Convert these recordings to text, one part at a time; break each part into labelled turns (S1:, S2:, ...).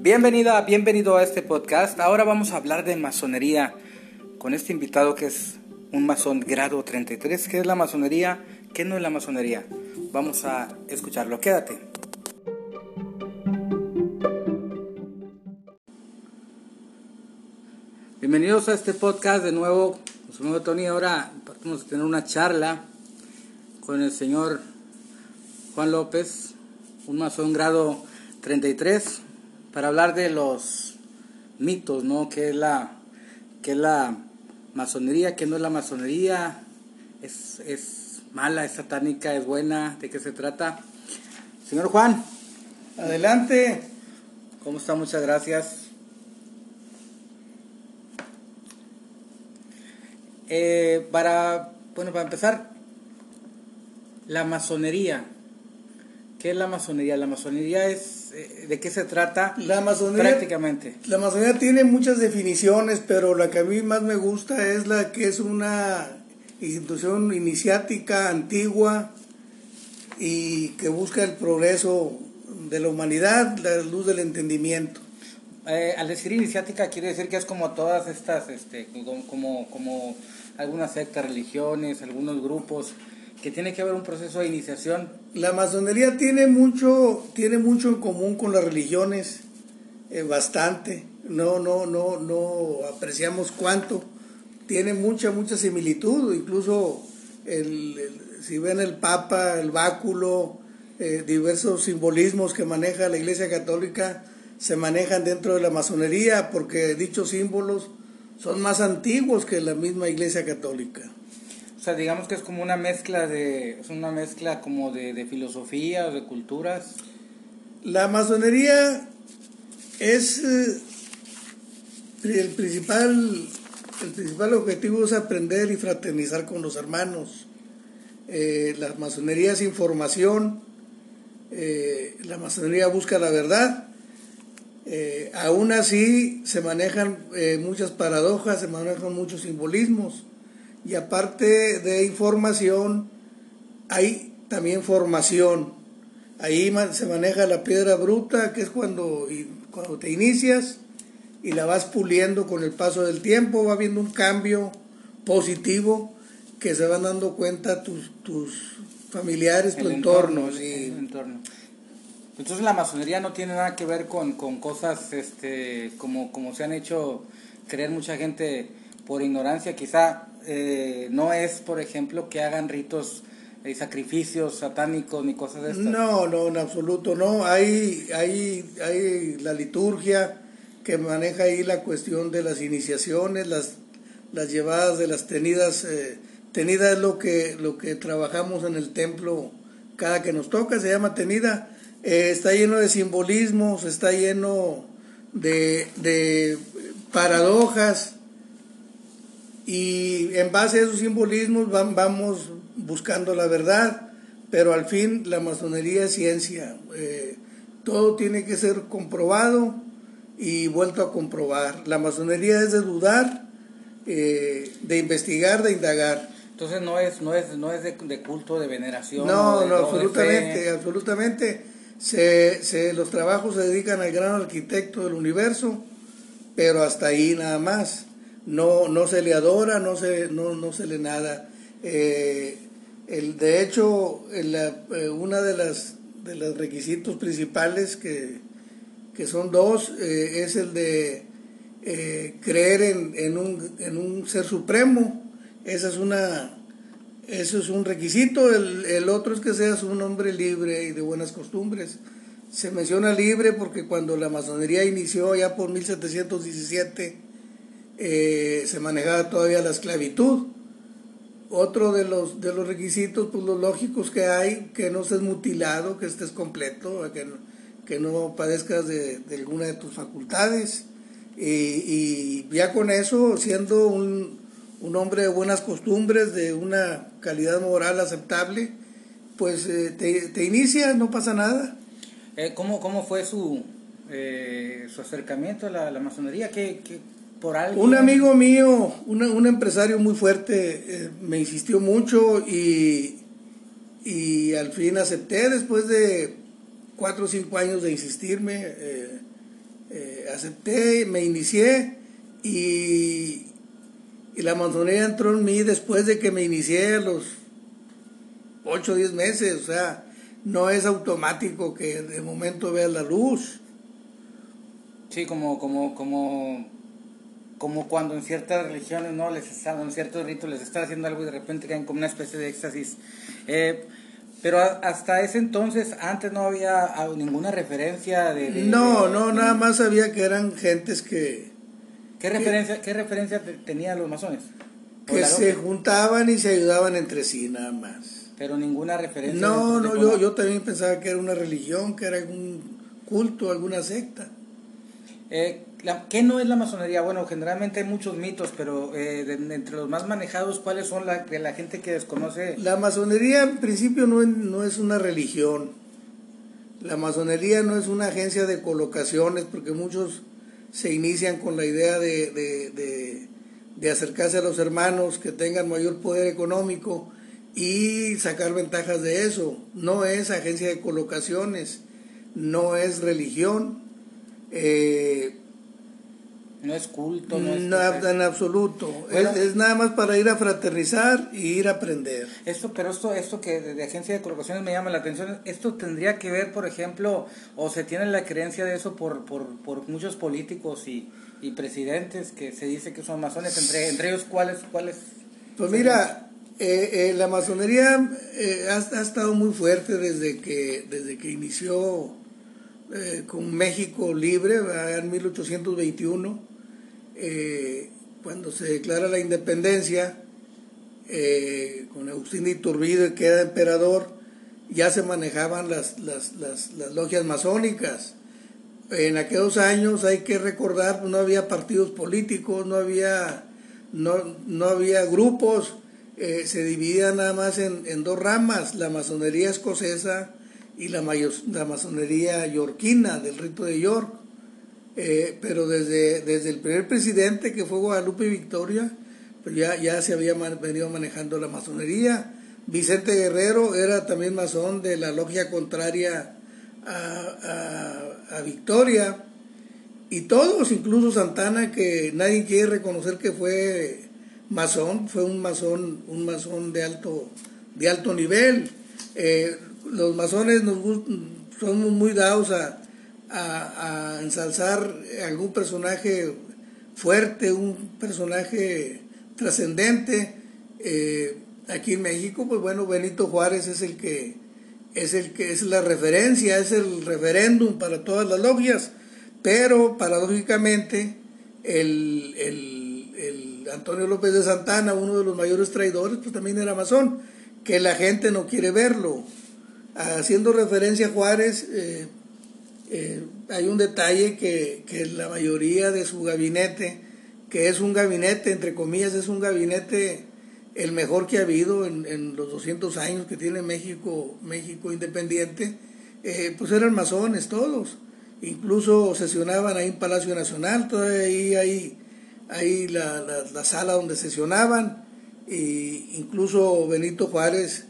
S1: Bienvenida, bienvenido a este podcast. Ahora vamos a hablar de masonería con este invitado que es un masón grado 33. ¿Qué es la masonería? ¿Qué no es la masonería? Vamos a escucharlo. Quédate. Bienvenidos a este podcast de nuevo. Soy Tony. Ahora vamos a tener una charla con el señor Juan López, un masón grado 33 para hablar de los mitos, ¿no? ¿Qué es la, qué es la masonería? ¿Qué no es la masonería? ¿Es, ¿Es mala, es satánica, es buena? ¿De qué se trata? Señor Juan.
S2: Adelante.
S1: ¿Cómo está? Muchas gracias. Eh, para, bueno, para empezar, la masonería. ¿Qué es la masonería? La masonería es, eh, ¿de qué se trata?
S2: La masonería,
S1: prácticamente.
S2: La masonería tiene muchas definiciones, pero la que a mí más me gusta es la que es una institución iniciática, antigua, y que busca el progreso de la humanidad, la luz del entendimiento.
S1: Eh, al decir iniciática quiere decir que es como todas estas, este, como, como algunas sectas, religiones, algunos grupos que tiene que haber un proceso de iniciación.
S2: La masonería tiene mucho, tiene mucho en común con las religiones, eh, bastante. No, no, no, no apreciamos cuánto. Tiene mucha, mucha similitud. Incluso el, si ven el Papa, el báculo, eh, diversos simbolismos que maneja la Iglesia Católica se manejan dentro de la masonería porque dichos símbolos son más antiguos que la misma Iglesia Católica.
S1: Sea, digamos que es como una mezcla de, es una mezcla como de, de filosofía o de culturas.
S2: La masonería es eh, el principal, el principal objetivo es aprender y fraternizar con los hermanos. Eh, la masonería es información, eh, la masonería busca la verdad. aún así se manejan muchas paradojas, se manejan muchos simbolismos y aparte de información, hay también formación. Ahí se maneja la piedra bruta, que es cuando, cuando te inicias y la vas puliendo con el paso del tiempo, va habiendo un cambio positivo que se van dando cuenta tus, tus familiares, tu entorno.
S1: entorno. Entonces la masonería no tiene nada que ver con, con cosas este, como, como se han hecho creer mucha gente por ignorancia, quizá eh, no es, por ejemplo, que hagan ritos y sacrificios satánicos ni cosas de estas.
S2: No, no, en absoluto no. Hay, hay, hay la liturgia que maneja ahí la cuestión de las iniciaciones, las, las llevadas de las tenidas. Eh, tenida es lo que, lo que trabajamos en el templo cada que nos toca, se llama tenida. Eh, está lleno de simbolismos, está lleno de, de paradojas y en base a esos simbolismos vamos buscando la verdad, pero al fin la masonería es ciencia. Eh, todo tiene que ser comprobado y vuelto a comprobar. La masonería es de dudar, eh, de investigar, de indagar.
S1: Entonces no es, no es, no es de, culto, de veneración.
S2: No, no, absolutamente, absolutamente. Se, se, los trabajos se dedican al gran arquitecto del universo, pero hasta ahí nada más no, no se le adora, no se, no, no se le nada. Eh, el, de hecho, el, eh, una de las de los requisitos principales que, son dos eh, es el de creer en, en, un, en, un, ser supremo. Esa es una, eso es un requisito. El, el otro es que seas un hombre libre y de buenas costumbres. Se menciona libre porque cuando la masonería inició ya por 1717, eh, se manejaba todavía la esclavitud. Otro de los, de los requisitos, pues los lógicos que hay, que no estés mutilado, que estés completo, que no, que no padezcas de, alguna de tus facultades. Y, ya con eso, siendo un, un, hombre de buenas costumbres, de una calidad moral aceptable, pues eh, te, te, inicias, no pasa nada.
S1: Eh, ¿cómo, ¿Cómo fue su, su acercamiento a la, la masonería? ¿Qué, qué
S2: un amigo mío, un empresario muy fuerte, eh, me insistió mucho y, y al fin acepté después de cuatro o cinco años de insistirme. Eh, eh, acepté, me inicié y, y la masonería entró en mí después de que me inicié a los 8 o 10 meses, o sea, no es automático que de momento veas la luz.
S1: Sí, como, como, como, como cuando en ciertas religiones, ¿no? Les están, en ciertos ritos les están haciendo algo y de repente caen como una especie de éxtasis. Eh, pero hasta ese entonces, antes no había ah, ninguna referencia de...
S2: no, no, nada más sabía que eran gentes que...
S1: ¿Qué referencia, ¿qué referencia tenían los masones?
S2: Que se juntaban y se ayudaban entre sí, nada más.
S1: Pero ninguna referencia...
S2: No, no, yo, yo también pensaba que era una religión, que era algún culto, alguna secta.
S1: Eh, ¿Qué no es la masonería? Bueno, generalmente hay muchos mitos, pero eh, entre los más manejados, ¿cuáles son la, de la gente que desconoce?
S2: La masonería en principio no, no es una religión. La masonería no es una agencia de colocaciones, porque muchos se inician con la idea de, de, de acercarse a los hermanos que tengan mayor poder económico y sacar ventajas de eso. No es agencia de colocaciones, no es religión eh,
S1: no es culto, no es...
S2: en absoluto. es, nada más para ir a fraternizar y ir a aprender.
S1: Esto, pero esto, esto que de agencia de colocaciones me llama la atención, esto tendría que ver, por ejemplo, o se tiene la creencia de eso por, por, por muchos políticos y, y, presidentes que se dice que son masones, entre, entre ellos, ¿cuáles? cuáles
S2: pues mira, eh, eh, la masonería ha, ha, estado muy fuerte desde que, desde que inició eh, con México libre, en 1821, eh, cuando se declara la independencia, eh, con Agustín de Iturbide que era emperador, ya se manejaban las, las, las, logias masónicas. En aquellos años hay que recordar, no había partidos políticos, no había, no, no había grupos, se dividía nada más en, en dos ramas, la masonería escocesa y la, la masonería yorquina del rito de York. Eh, pero desde, desde el primer presidente que fue Guadalupe Victoria, pues ya, ya se había venido manejando la masonería. Vicente Guerrero era también masón de la logia contraria a, a, Victoria. Y todos, incluso Santana, que nadie quiere reconocer que fue masón, fue un masón, un masón de alto, de alto nivel. Eh, los masones nos somos muy dados a, a, ensalzar algún personaje fuerte, un personaje trascendente. Eh, aquí en México, pues bueno, Benito Juárez es el que es el que es la referencia, es el referéndum para todas las logias, pero paradójicamente el, el, el Antonio López de Santana, uno de los mayores traidores, pues también era masón, que la gente no quiere verlo haciendo referencia a Juárez, eh, eh, hay un detalle que, la mayoría de su gabinete, que es un gabinete, entre comillas, es un gabinete el mejor que ha habido en, los 200 años que tiene México, México independiente, eh, pues eran masones todos. Incluso sesionaban ahí en Palacio Nacional, todavía ahí hay, ahí la, la, sala donde sesionaban, e incluso Benito Juárez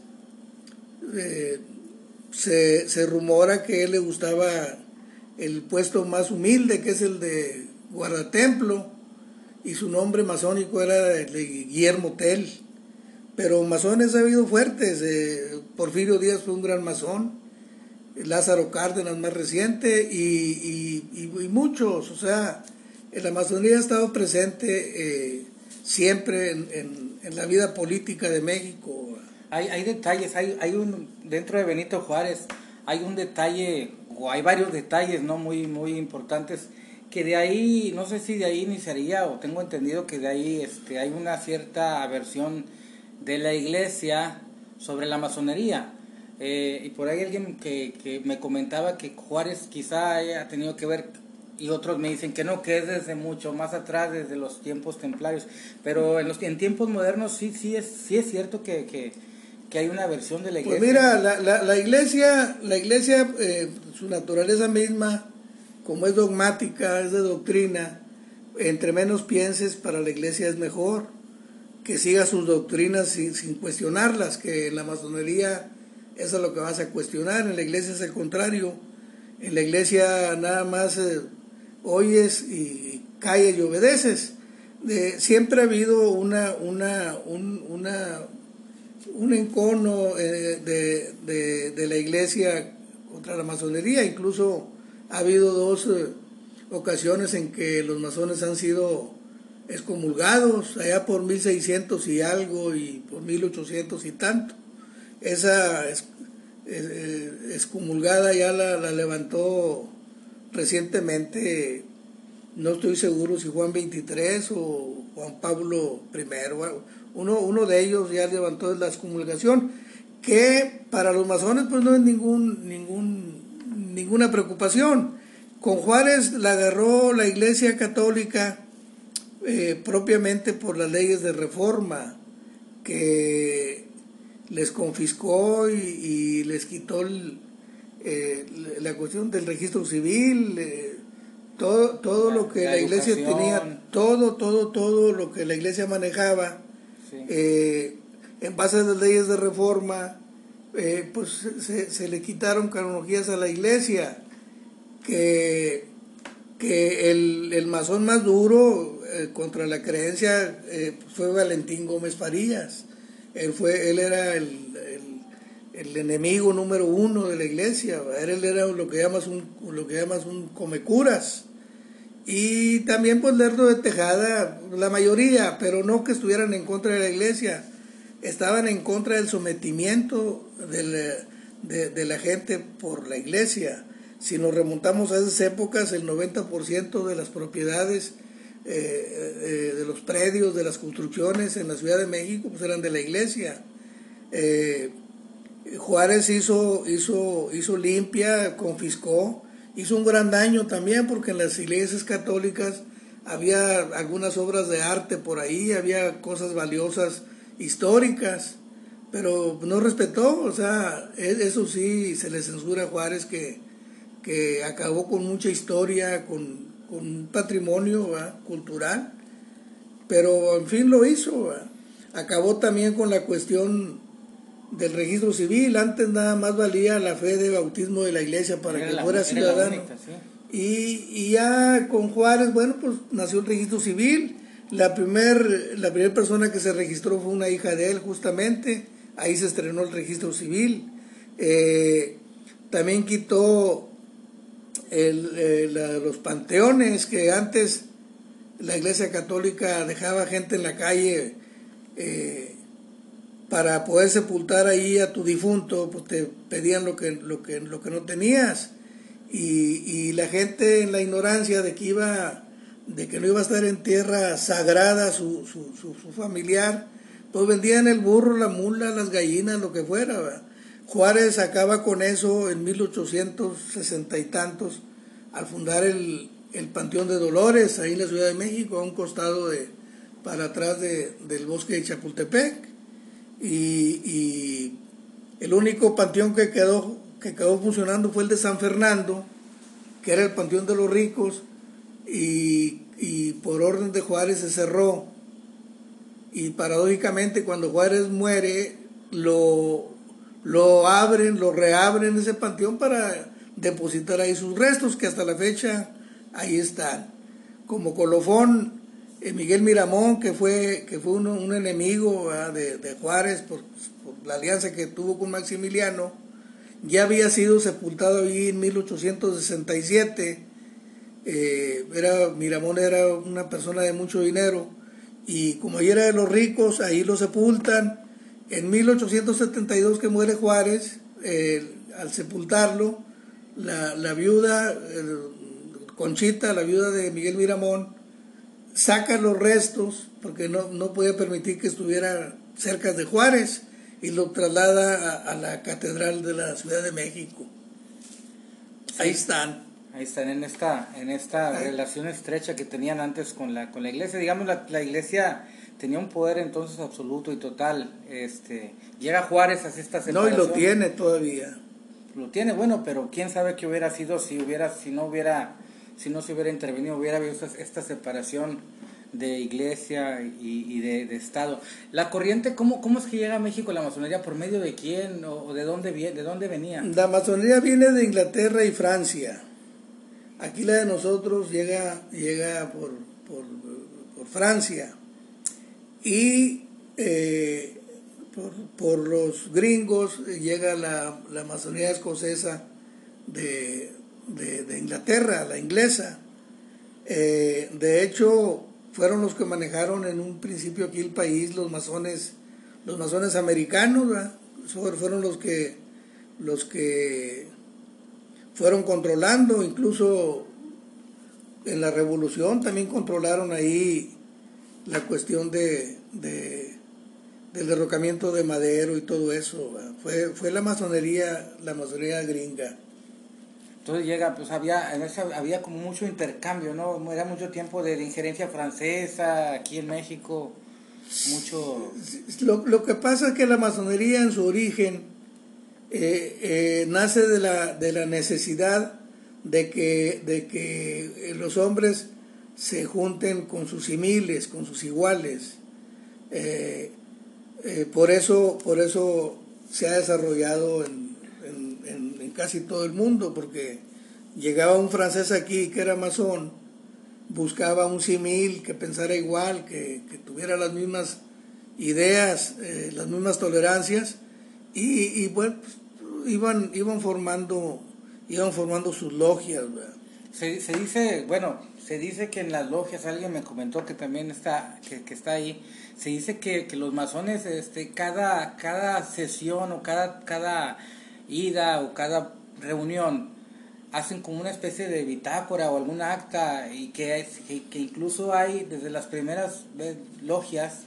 S2: se, se rumora que él le gustaba el puesto más humilde, que es el de guardatemplo, y su nombre masónico era el de Guillermo Tell. Pero masones ha habido fuertes, eh, Porfirio Díaz fue un gran masón, Lázaro Cárdenas más reciente, y, y, muchos, o sea, la masonería ha estado presente eh, siempre en, en, en la vida política de México,
S1: hay, hay detalles, hay, hay un, dentro de Benito Juárez, hay un detalle, o hay varios detalles, ¿no? Muy, muy importantes, que de ahí, no sé si de ahí iniciaría, o tengo entendido que de ahí este, hay una cierta aversión de la iglesia sobre la masonería. Eh, y por ahí alguien que, que me comentaba que Juárez quizá haya tenido que ver y otros me dicen que no, que es desde mucho más atrás, desde los tiempos templarios. Pero en los en tiempos modernos sí, sí es, sí es cierto que, que, que hay una versión de la
S2: pues iglesia. Pues mira, la, la, iglesia, la iglesia eh, su naturaleza misma, como es dogmática, es de doctrina, entre menos pienses, para la iglesia es mejor que siga sus doctrinas sin, sin cuestionarlas, que en la masonería eso es lo que vas a cuestionar, en la iglesia es el contrario, en la iglesia nada más eh, oyes y calles y obedeces. De, siempre ha habido una, una, un, una, un encono eh, de, de, la iglesia contra la masonería, incluso ha habido dos eh, ocasiones en que los masones han sido excomulgados, allá por 1600 y algo y por 1800 y tanto. Esa excomulgada ya la, la levantó recientemente, no estoy seguro si Juan 23 o Juan Pablo I, uno, uno de ellos ya levantó la excomulgación, que para los masones pues no es ningún, ningún, ninguna preocupación. Con Juárez la agarró la Iglesia Católica eh, propiamente por las leyes de reforma, que les confiscó y, les quitó eh, la cuestión del registro civil, eh, todo, todo lo que la, iglesia tenía, todo, todo, todo lo que la iglesia manejaba, en base a las leyes de reforma, pues se, le quitaron canonologías a la iglesia, que, que el, el masón más duro eh, contra la creencia eh, fue Valentín Gómez Farías. Él, fue, él era el, el, enemigo número uno de la iglesia. Él era lo que llamas un, lo que llamas un comecuras. Y también pues Lerdo de Tejada, la mayoría, pero no que estuvieran en contra de la iglesia, estaban en contra del sometimiento de, de la gente por la iglesia. Si nos remontamos a esas épocas, el 90% de las propiedades eh, eh, de los predios, de las construcciones en la Ciudad de México, pues eran de la iglesia. Eh, Juárez hizo, hizo, hizo limpia, confiscó, hizo un gran daño también porque en las iglesias católicas había algunas obras de arte por ahí, había cosas valiosas históricas, pero no respetó, o sea, e, eso sí se le censura a Juárez que, que acabó con mucha historia, con con un patrimonio cultural, pero en fin lo hizo. Acabó también con la cuestión del registro civil, antes nada más valía la fe de bautismo de la iglesia para que fuera ciudadano. y, ya con Juárez, bueno, pues nació el registro civil. La primer, la primera persona que se registró fue una hija de él, justamente. Ahí se estrenó el registro civil. Eh, también quitó el, eh, los panteones que antes la iglesia católica dejaba gente en la calle eh, para poder sepultar ahí a tu difunto, pues te pedían lo que, lo que, lo que no tenías. Y, la gente en la ignorancia de que iba, de que no iba a estar en tierra sagrada su, su, su, familiar, pues vendían el burro, la mula, las gallinas, lo que fuera. Juárez acaba con eso en 1860 y tantos, al fundar el, Panteón de Dolores, ahí en la Ciudad de México, a un costado de, para atrás del bosque de Chapultepec. Y, el único panteón que quedó, que quedó funcionando fue el de San Fernando, que era el Panteón de los Ricos, y, y por orden de Juárez se cerró. Y paradójicamente cuando Juárez muere, lo lo abren, lo reabren ese panteón para depositar ahí sus restos, que hasta la fecha ahí están. Como colofón, eh, Miguel Miramón, que fue, que fue un, enemigo de, Juárez por, la alianza que tuvo con Maximiliano, ya había sido sepultado ahí en 1867. Eh, era, Miramón era una persona de mucho dinero y como ahí era de los ricos, ahí lo sepultan en 1872 que muere Juárez, eh, al sepultarlo, la, viuda, Conchita, la viuda de Miguel Miramón, saca los restos, porque no, no podía permitir que estuviera cerca de Juárez, y lo traslada a, la Catedral de la Ciudad de México. Ahí están.
S1: Ahí están en esta, en esta relación estrecha que tenían antes con la, con la iglesia. Digamos, la, la iglesia tenía un poder entonces absoluto y total. Este, llega Juárez a esta separación.
S2: No, y lo tiene todavía.
S1: Lo tiene, bueno, pero quién sabe qué hubiera sido si hubiera, si no hubiera, si no se hubiera intervenido, hubiera habido esta, separación de iglesia y, de, Estado. La corriente, ¿cómo, ¿cómo es que llega a México la masonería? ¿Por medio de quién o, de, dónde, de dónde venía?
S2: La masonería viene de Inglaterra y Francia. Aquí la de nosotros llega, llega por, Francia y eh, por, los gringos llega la, la masonería escocesa de, Inglaterra, la inglesa. Eh, de hecho, fueron los que manejaron en un principio aquí el país, los masones, los masones americanos, fueron los que, los que fueron controlando, incluso en la revolución también controlaron ahí la cuestión de, del derrocamiento de Madero y todo eso. Fue, fue la masonería, la masonería gringa.
S1: Entonces llega, pues había, había como mucho intercambio, ¿no? Era mucho tiempo de, injerencia francesa aquí en México, mucho...
S2: Lo, lo, que pasa es que la masonería en su origen eh, eh, nace de la, de la necesidad de que, de que los hombres se junten con sus similes, con sus iguales. Eh, por, eso, por eso se ha desarrollado en, casi todo el mundo, porque llegaba un francés aquí que era masón, buscaba un simil que pensara igual, que, tuviera las mismas ideas, eh, las mismas tolerancias, y, bueno, pues, iban, iban formando, iban formando sus logias.
S1: Se, se, dice, bueno, se dice que en las logias, alguien me comentó que también está, que, que está ahí, se dice que, que, los masones, este, cada, cada sesión o cada, cada ida o cada reunión hacen como una especie de bitácora o algún acta y que, que, incluso hay desde las primeras logias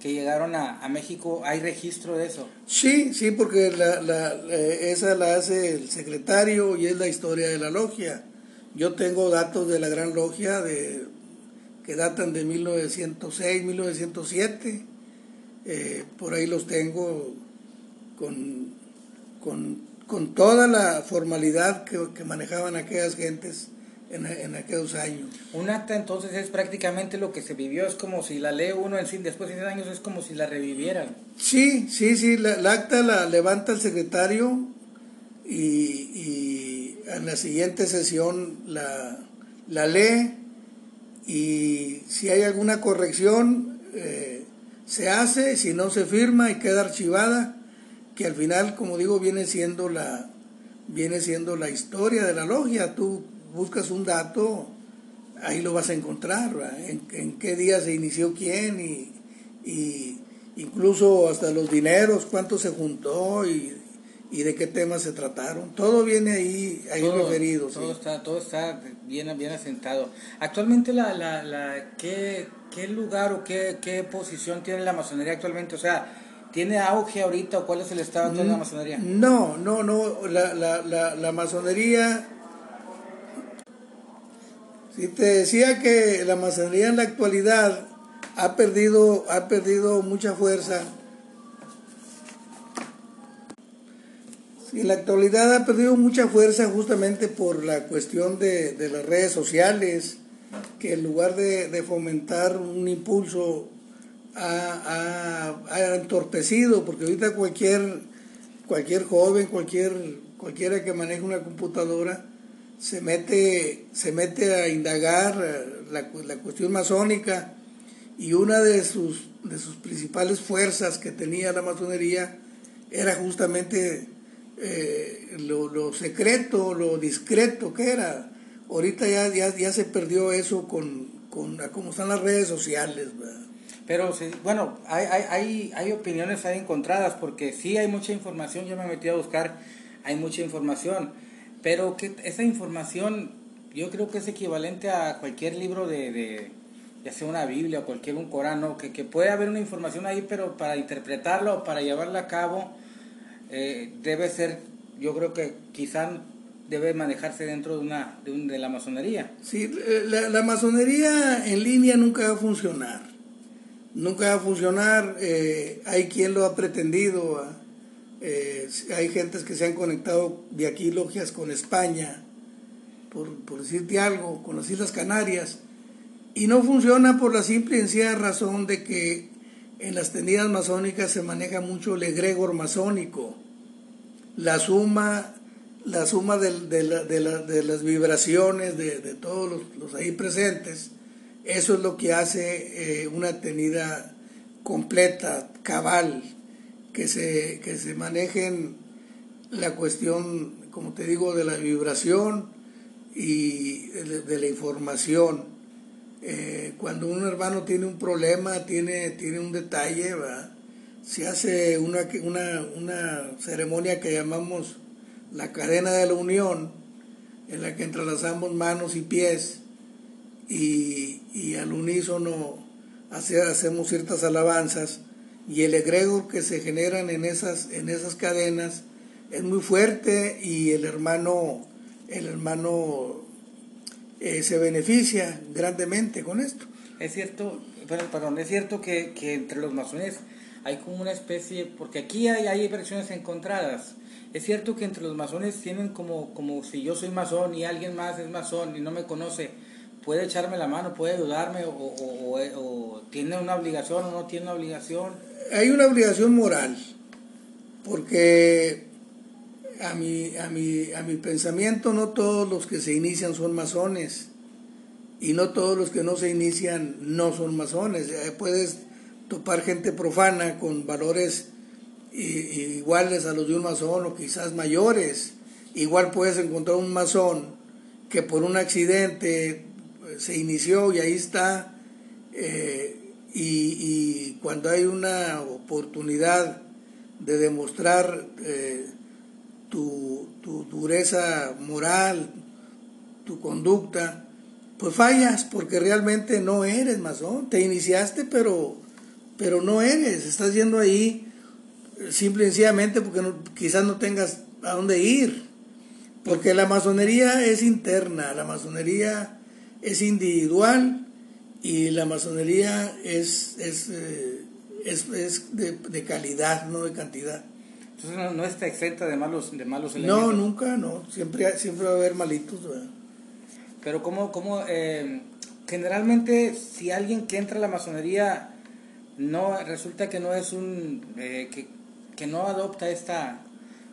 S1: que llegaron a, México, ¿hay registro de eso?
S2: Sí, sí, porque la, la, esa la hace el secretario y es la historia de la logia. Yo tengo datos de la gran logia de, que datan de 1906, 1907, eh, por ahí los tengo con, con con toda la formalidad que, manejaban aquellas gentes en, aquellos años.
S1: Un acta entonces es prácticamente lo que se vivió, es como si la lee uno en sí, después de 10 años es como si la revivieran.
S2: Sí, sí, sí, la, acta la levanta el secretario y, en la siguiente sesión la, la, lee y si hay alguna corrección eh, se hace, si no se firma y queda archivada que al final, como digo, viene siendo la, viene siendo la historia de la logia. Tú buscas un dato, ahí lo vas a encontrar, en, qué día se inició quién y, incluso hasta los dineros, cuánto se juntó y, de qué temas se trataron. Todo viene ahí, ahí referido.
S1: Todo, está, todo está bien, bien asentado. Actualmente, la, la, la, ¿qué, ¿qué lugar o qué, qué posición tiene la masonería actualmente? O sea, ¿Tiene auge ahorita o cuál es el estado de la masonería?
S2: No, no, no. La, la, la, la masonería. Si te decía que la masonería en la actualidad ha perdido, ha perdido mucha fuerza. en la actualidad ha perdido mucha fuerza justamente por la cuestión de, de las redes sociales, que en lugar de, de fomentar un impulso ha, entorpecido, porque ahorita cualquier, cualquier joven, cualquier, cualquiera que maneje una computadora, se mete, se mete a indagar la, la cuestión masónica y una de sus, de sus principales fuerzas que tenía la masonería era justamente eh, lo, secreto, lo discreto que era. Ahorita ya, ya, ya se perdió eso con, con cómo están las redes sociales.
S1: Pero bueno, hay, hay, hay opiniones hay encontradas porque sí hay mucha información, yo me metí a buscar, hay mucha información, pero que esa información yo creo que es equivalente a cualquier libro de, de ya sea una Biblia o cualquier un Corán, que, que puede haber una información ahí, pero para interpretarla o para llevarla a cabo eh, debe ser, yo creo que quizá debe manejarse dentro de una de, un, de la masonería.
S2: Sí, la, la masonería en línea nunca va a funcionar nunca va a funcionar, eh, hay quien lo ha pretendido, eh, hay gentes que se han conectado de aquí logias con España, por, por, decirte algo, con las Islas Canarias, y no funciona por la simple y sencilla razón de que en las tendidas masónicas se maneja mucho el egregor masónico, la suma, la suma de, de, las vibraciones de, todos los, ahí presentes, eso es lo que hace eh, una tenida completa, cabal, que se, que se manejen la cuestión, como te digo, de la vibración y de, la información. Eh, cuando un hermano tiene un problema, tiene, tiene un detalle, se hace una, una, una ceremonia que llamamos la cadena de la unión, en la que entrelazamos manos y pies y, y al unísono hacemos ciertas alabanzas y el egregor que se generan en esas, en esas cadenas es muy fuerte y el hermano, el hermano eh, se beneficia grandemente con esto.
S1: Es cierto, perdón, es cierto que, que, entre los masones hay como una especie, porque aquí hay, hay versiones encontradas. Es cierto que entre los masones tienen como, como si yo soy masón y alguien más es masón y no me conoce, puede echarme la mano, puede ayudarme o, o, o, tiene una obligación o no tiene una obligación.
S2: Hay una obligación moral, porque a mi, a, mi, a mi pensamiento no todos los que se inician son masones y no todos los que no se inician no son masones. Eh, puedes topar gente profana con valores iguales a los de un masón o quizás mayores. Igual puedes encontrar un masón que por un accidente se inició y ahí está, eh, y, cuando hay una oportunidad de demostrar eh, tu, dureza moral, tu conducta, pues fallas porque realmente no eres masón, te iniciaste pero, pero no eres, estás yendo ahí simple y sencillamente porque quizás no tengas a dónde ir, porque la masonería es interna, la masonería es individual y la masonería es, es, eh, es, de, calidad, no de cantidad.
S1: Entonces no, está exenta de malos, de malos
S2: elementos. No, nunca, no. Siempre, siempre va a haber malitos.
S1: Pero como, como eh, generalmente si alguien que entra a la masonería no resulta que no es un eh, que, que no adopta esta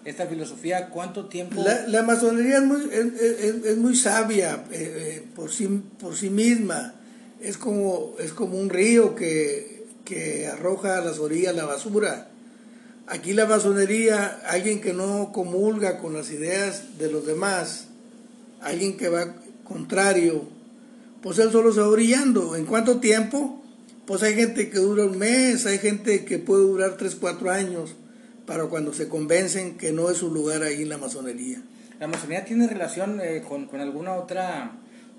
S1: esta filosofía, ¿cuánto tiempo?
S2: La, masonería es muy, es, muy sabia eh, eh, por, sí, por sí misma. Es como, es como un río que, que arroja a las orillas la basura. Aquí la masonería, alguien que no comulga con las ideas de los demás, alguien que va contrario, pues él solo se va brillando. ¿En cuánto tiempo? Pues hay gente que dura un mes, hay gente que puede durar tres, cuatro años para cuando se convencen que no es su lugar ahí en la masonería.
S1: ¿La masonería tiene relación eh, con, con, alguna otra,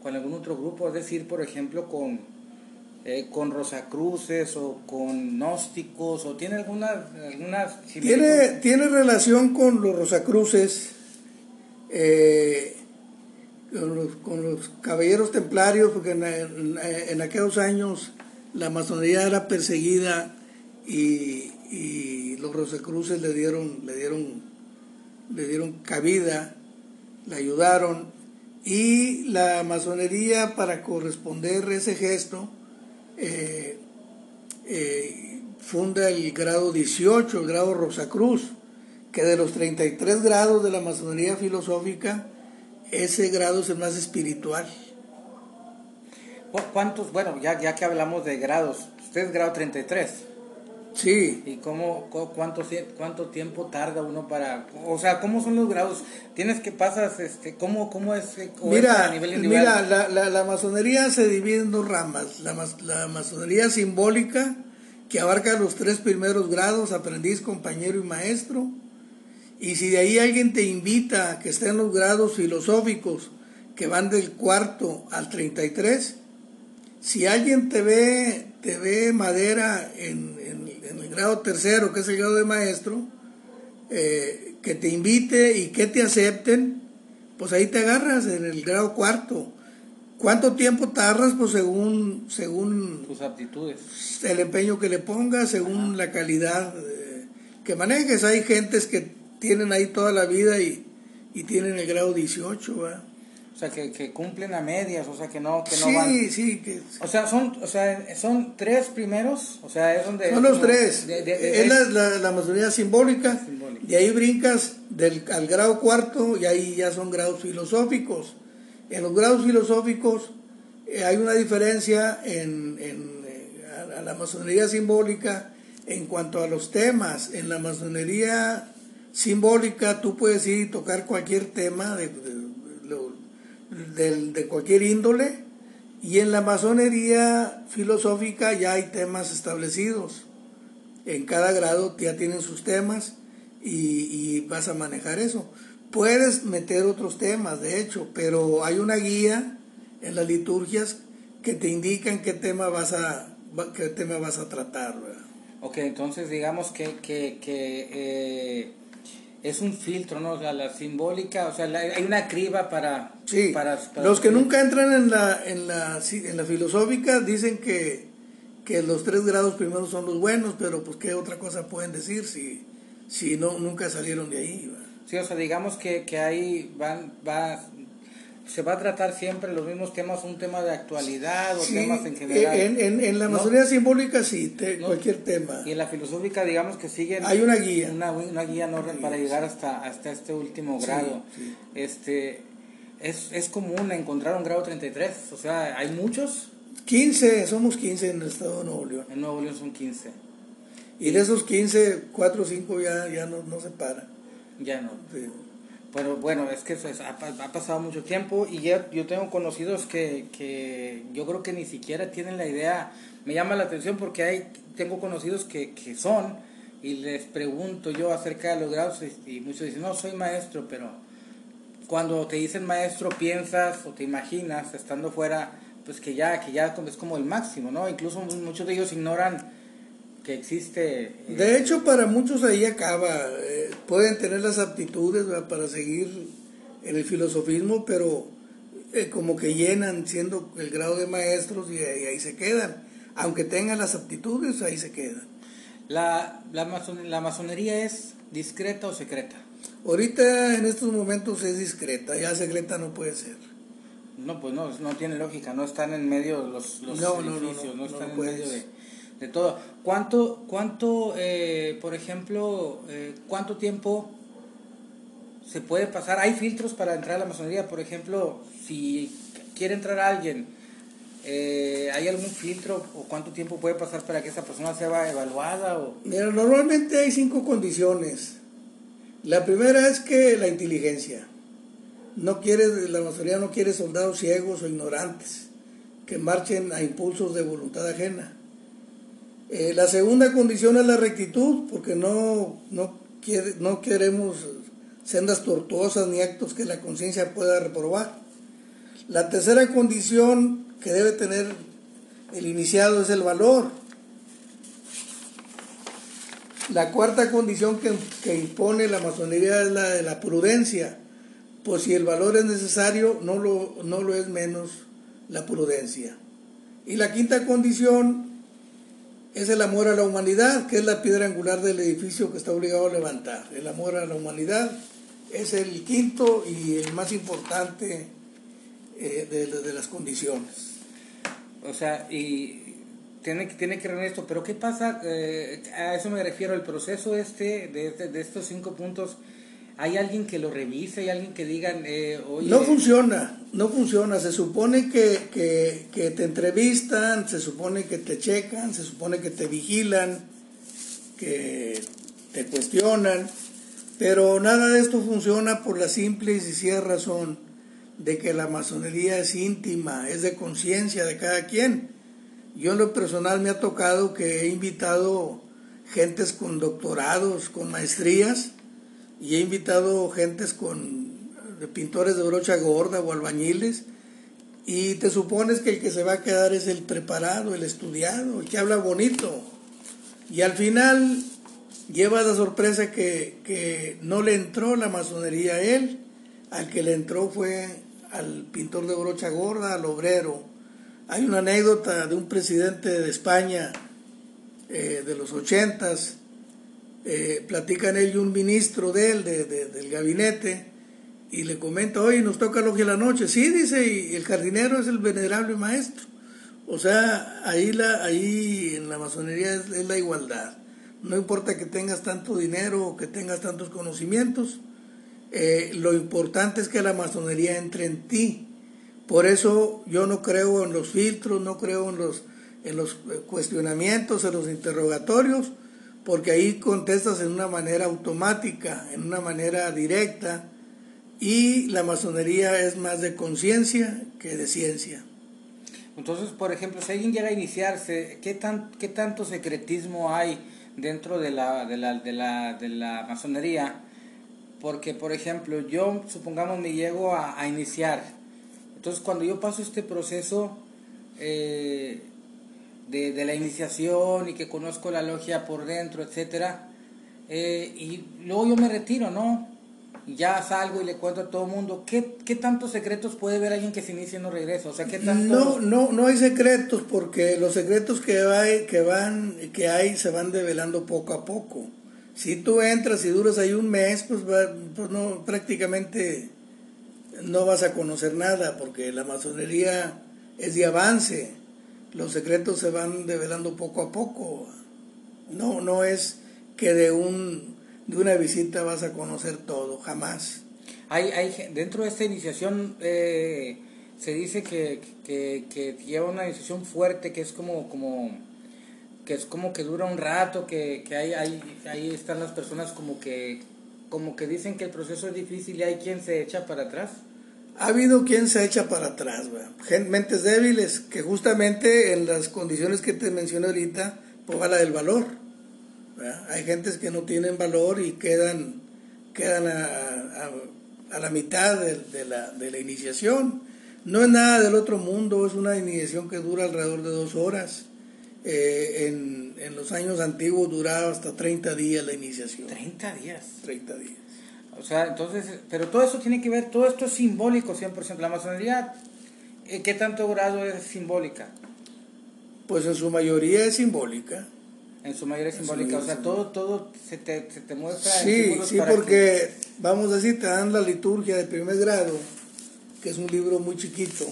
S1: con algún otro grupo? Es decir, por ejemplo, con, eh, con Rosacruces o con gnósticos, o tiene alguna, algunas...
S2: Tiene, tiene relación con los Rosacruces, eh, con, los, con, los, caballeros templarios, porque en, en aquellos años la masonería era perseguida y y los Rosacruces le dieron, le dieron, le dieron cabida, le ayudaron y la masonería para corresponder ese gesto eh, eh, funda el grado 18, el grado Rosacruz, que de los 33 grados de la masonería filosófica, ese grado es el más espiritual.
S1: ¿Cuántos? Bueno, ya, ya que hablamos de grados, usted es grado 33.
S2: Sí.
S1: ¿Y cómo, cuánto, cuánto tiempo tarda uno para, o sea, cómo son los grados? Tienes que pasas, este, ¿cómo, cómo es,
S2: mira, a nivel individual? Mira, la, la, masonería se divide en dos ramas. La, la masonería simbólica, que abarca los tres primeros grados, aprendiz, compañero y maestro. Y si de ahí alguien te invita a que esté en los grados filosóficos, que van del cuarto al 33, si alguien te ve, te ve madera en, el grado tercero, que es el grado de maestro, eh, que te invite y que te acepten, pues ahí te agarras en el grado cuarto. ¿Cuánto tiempo tardas? Pues según, según
S1: tus aptitudes.
S2: El empeño que le pongas, según la calidad eh, que manejes. Hay gentes que tienen ahí toda la vida y, y tienen el grado 18. ¿verdad?
S1: O sea, que, que, cumplen a medias, o sea, que no, que no
S2: sí,
S1: van.
S2: Sí, que...
S1: O sea, son, o sea, son tres primeros, o sea, es donde...
S2: Son los tres. es la, la, la, masonería simbólica, simbólica, y ahí brincas del, al grado cuarto y ahí ya son grados filosóficos. En los grados filosóficos eh, hay una diferencia en, en eh, a la masonería simbólica en cuanto a los temas. En la masonería simbólica tú puedes ir y tocar cualquier tema de, de, de, cualquier índole y en la masonería filosófica ya hay temas establecidos. En cada grado ya tienen sus temas y, vas a manejar eso. Puedes meter otros temas, de hecho, pero hay una guía en las liturgias que te indican qué tema vas a, qué tema vas a tratar.
S1: Ok, entonces digamos que, que, que eh, es un filtro, ¿no? O sea, la simbólica, o sea, hay una criba para...
S2: Sí,
S1: para,
S2: los que nunca entran en la, en la, en la filosófica dicen que, que los tres grados primeros son los buenos, pero pues qué otra cosa pueden decir si, si no, nunca salieron de ahí.
S1: Sí, o sea, digamos que, que ahí van, va, se va a tratar siempre los mismos temas, un tema de actualidad o temas en general.
S2: En, en, en la masonería simbólica sí, cualquier tema.
S1: Y en la filosófica digamos que siguen...
S2: Hay una guía.
S1: Una, una guía en orden para llegar hasta, hasta este último grado. Este, es, es común encontrar un grado 33, o sea, hay muchos.
S2: 15, somos 15 en el estado de Nuevo León.
S1: En Nuevo León son 15.
S2: Y de esos 15, 4 o 5 ya, ya no, no se para.
S1: Ya no. Pero bueno, es que ha, pasado mucho tiempo y ya, yo tengo conocidos que, que, yo creo que ni siquiera tienen la idea. Me llama la atención porque hay, tengo conocidos que, que son y les pregunto yo acerca de los grados y, muchos dicen, no, soy maestro, pero cuando te dicen maestro piensas o te imaginas estando fuera, pues que ya, que ya es como el máximo, ¿no? Incluso muchos de ellos ignoran que existe. Eh,
S2: de hecho, para muchos ahí acaba. Eh, pueden tener las aptitudes para seguir en el filosofismo, pero eh, como que llenan siendo el grado de maestros y, ahí se quedan. Aunque tengan las aptitudes, ahí se quedan.
S1: La, la, ¿La masonería es discreta o secreta?
S2: Ahorita en estos momentos es discreta, ya secreta no puede ser.
S1: No, pues no, no tiene lógica, no están en medio los, los edificios, no, están en medio de de todo. ¿Cuánto, cuánto eh, por ejemplo, eh, cuánto tiempo se puede pasar? ¿Hay filtros para entrar a la masonería? Por ejemplo, si quiere entrar alguien, eh, ¿hay algún filtro o cuánto tiempo puede pasar para que esa persona sea evaluada? O?
S2: Mira, normalmente hay cinco condiciones. La primera es que la inteligencia. No quiere, la masonería no quiere soldados ciegos o ignorantes que marchen a impulsos de voluntad ajena. Eh, la segunda condición es la rectitud, porque no, no, no queremos sendas tortuosas ni actos que la conciencia pueda reprobar. La tercera condición que debe tener el iniciado es el valor. La cuarta condición que, que, impone la masonería es la de la prudencia, pues si el valor es necesario, no lo, no lo es menos la prudencia. Y la quinta condición es el amor a la humanidad, que es la piedra angular del edificio que está obligado a levantar. El amor a la humanidad es el quinto y el más importante eh, de, las condiciones.
S1: O sea, y tiene, tiene que reunir esto, pero ¿qué pasa? Eh, a eso me refiero, el proceso este de, de, estos cinco puntos, ¿hay alguien que lo revise? ¿Hay alguien que digan, eh,
S2: No funciona, no funciona. Se supone que, que, te entrevistan, se supone que te checan, se supone que te vigilan, que te cuestionan, pero nada de esto funciona por la simple y sencilla razón de que la masonería es íntima, es de conciencia de cada quien. Yo en lo personal me ha tocado que he invitado gentes con doctorados, con maestrías, y he invitado gentes con pintores de brocha gorda o albañiles, y te supones que el que se va a quedar es el preparado, el estudiado, el que habla bonito. Y al final lleva la sorpresa que, que no le entró la masonería a él, al que le entró fue al pintor de brocha gorda, al obrero. Hay una anécdota de un presidente de España eh, de los ochentas, eh, platican él y un ministro de él, de, del gabinete, y le comenta, oye, nos toca logia la noche. Sí, dice, y el jardinero es el venerable maestro. O sea, ahí, la, ahí en la masonería es, la igualdad. No importa que tengas tanto dinero o que tengas tantos conocimientos, eh, lo importante es que la masonería entre en ti. Por eso yo no creo en los filtros, no creo en los, en los cuestionamientos, en los interrogatorios, porque ahí contestas en una manera automática, en una manera directa, y la masonería es más de conciencia que de ciencia.
S1: Entonces, por ejemplo, si alguien llega a iniciarse, ¿qué, tan, qué tanto secretismo hay dentro de la, de la, de la, de la masonería? Porque, por ejemplo, yo, supongamos, me llego a, iniciar. Entonces, cuando yo paso este proceso eh, de, de, la iniciación y que conozco la logia por dentro, etcétera, eh, y luego yo me retiro, ¿no? ya salgo y le cuento a todo el mundo, ¿qué, ¿qué tantos secretos puede ver alguien que se inicia y no regresa? O sea, ¿qué
S2: No, no, no hay secretos porque los secretos que hay, que van, que hay se van develando poco a poco. Si tú entras y duras ahí un mes, pues, pues no, prácticamente no vas a conocer nada porque la masonería es de avance. Los secretos se van develando poco a poco. No, no es que de un de una visita vas a conocer todo, jamás.
S1: Hay, hay dentro de esta iniciación eh, se dice que, que, lleva una iniciación fuerte, que es como, como que es como que dura un rato, que, que hay, hay, ahí están las personas como que, como que dicen que el proceso es difícil y hay quien se echa para atrás.
S2: Ha habido quien se echa para atrás, mentes débiles, que justamente en las condiciones que te mencioné ahorita, pues va la del valor hay gentes que no tienen valor y quedan, quedan a, la mitad de, la, de la iniciación. No es nada del otro mundo, es una iniciación que dura alrededor de dos horas. Eh, en, en, los años antiguos duraba hasta 30 días la iniciación.
S1: 30 días.
S2: 30 días.
S1: O sea, entonces, pero todo eso tiene que ver, todo esto es simbólico 100%. La masonería, eh, ¿qué tanto grado es simbólica?
S2: Pues en su mayoría es simbólica
S1: en su mayoría simbólica, o sea, todo, todo se te, se te muestra.
S2: Sí, sí, porque, vamos a decir, te dan la liturgia de primer grado, que es un libro muy chiquito,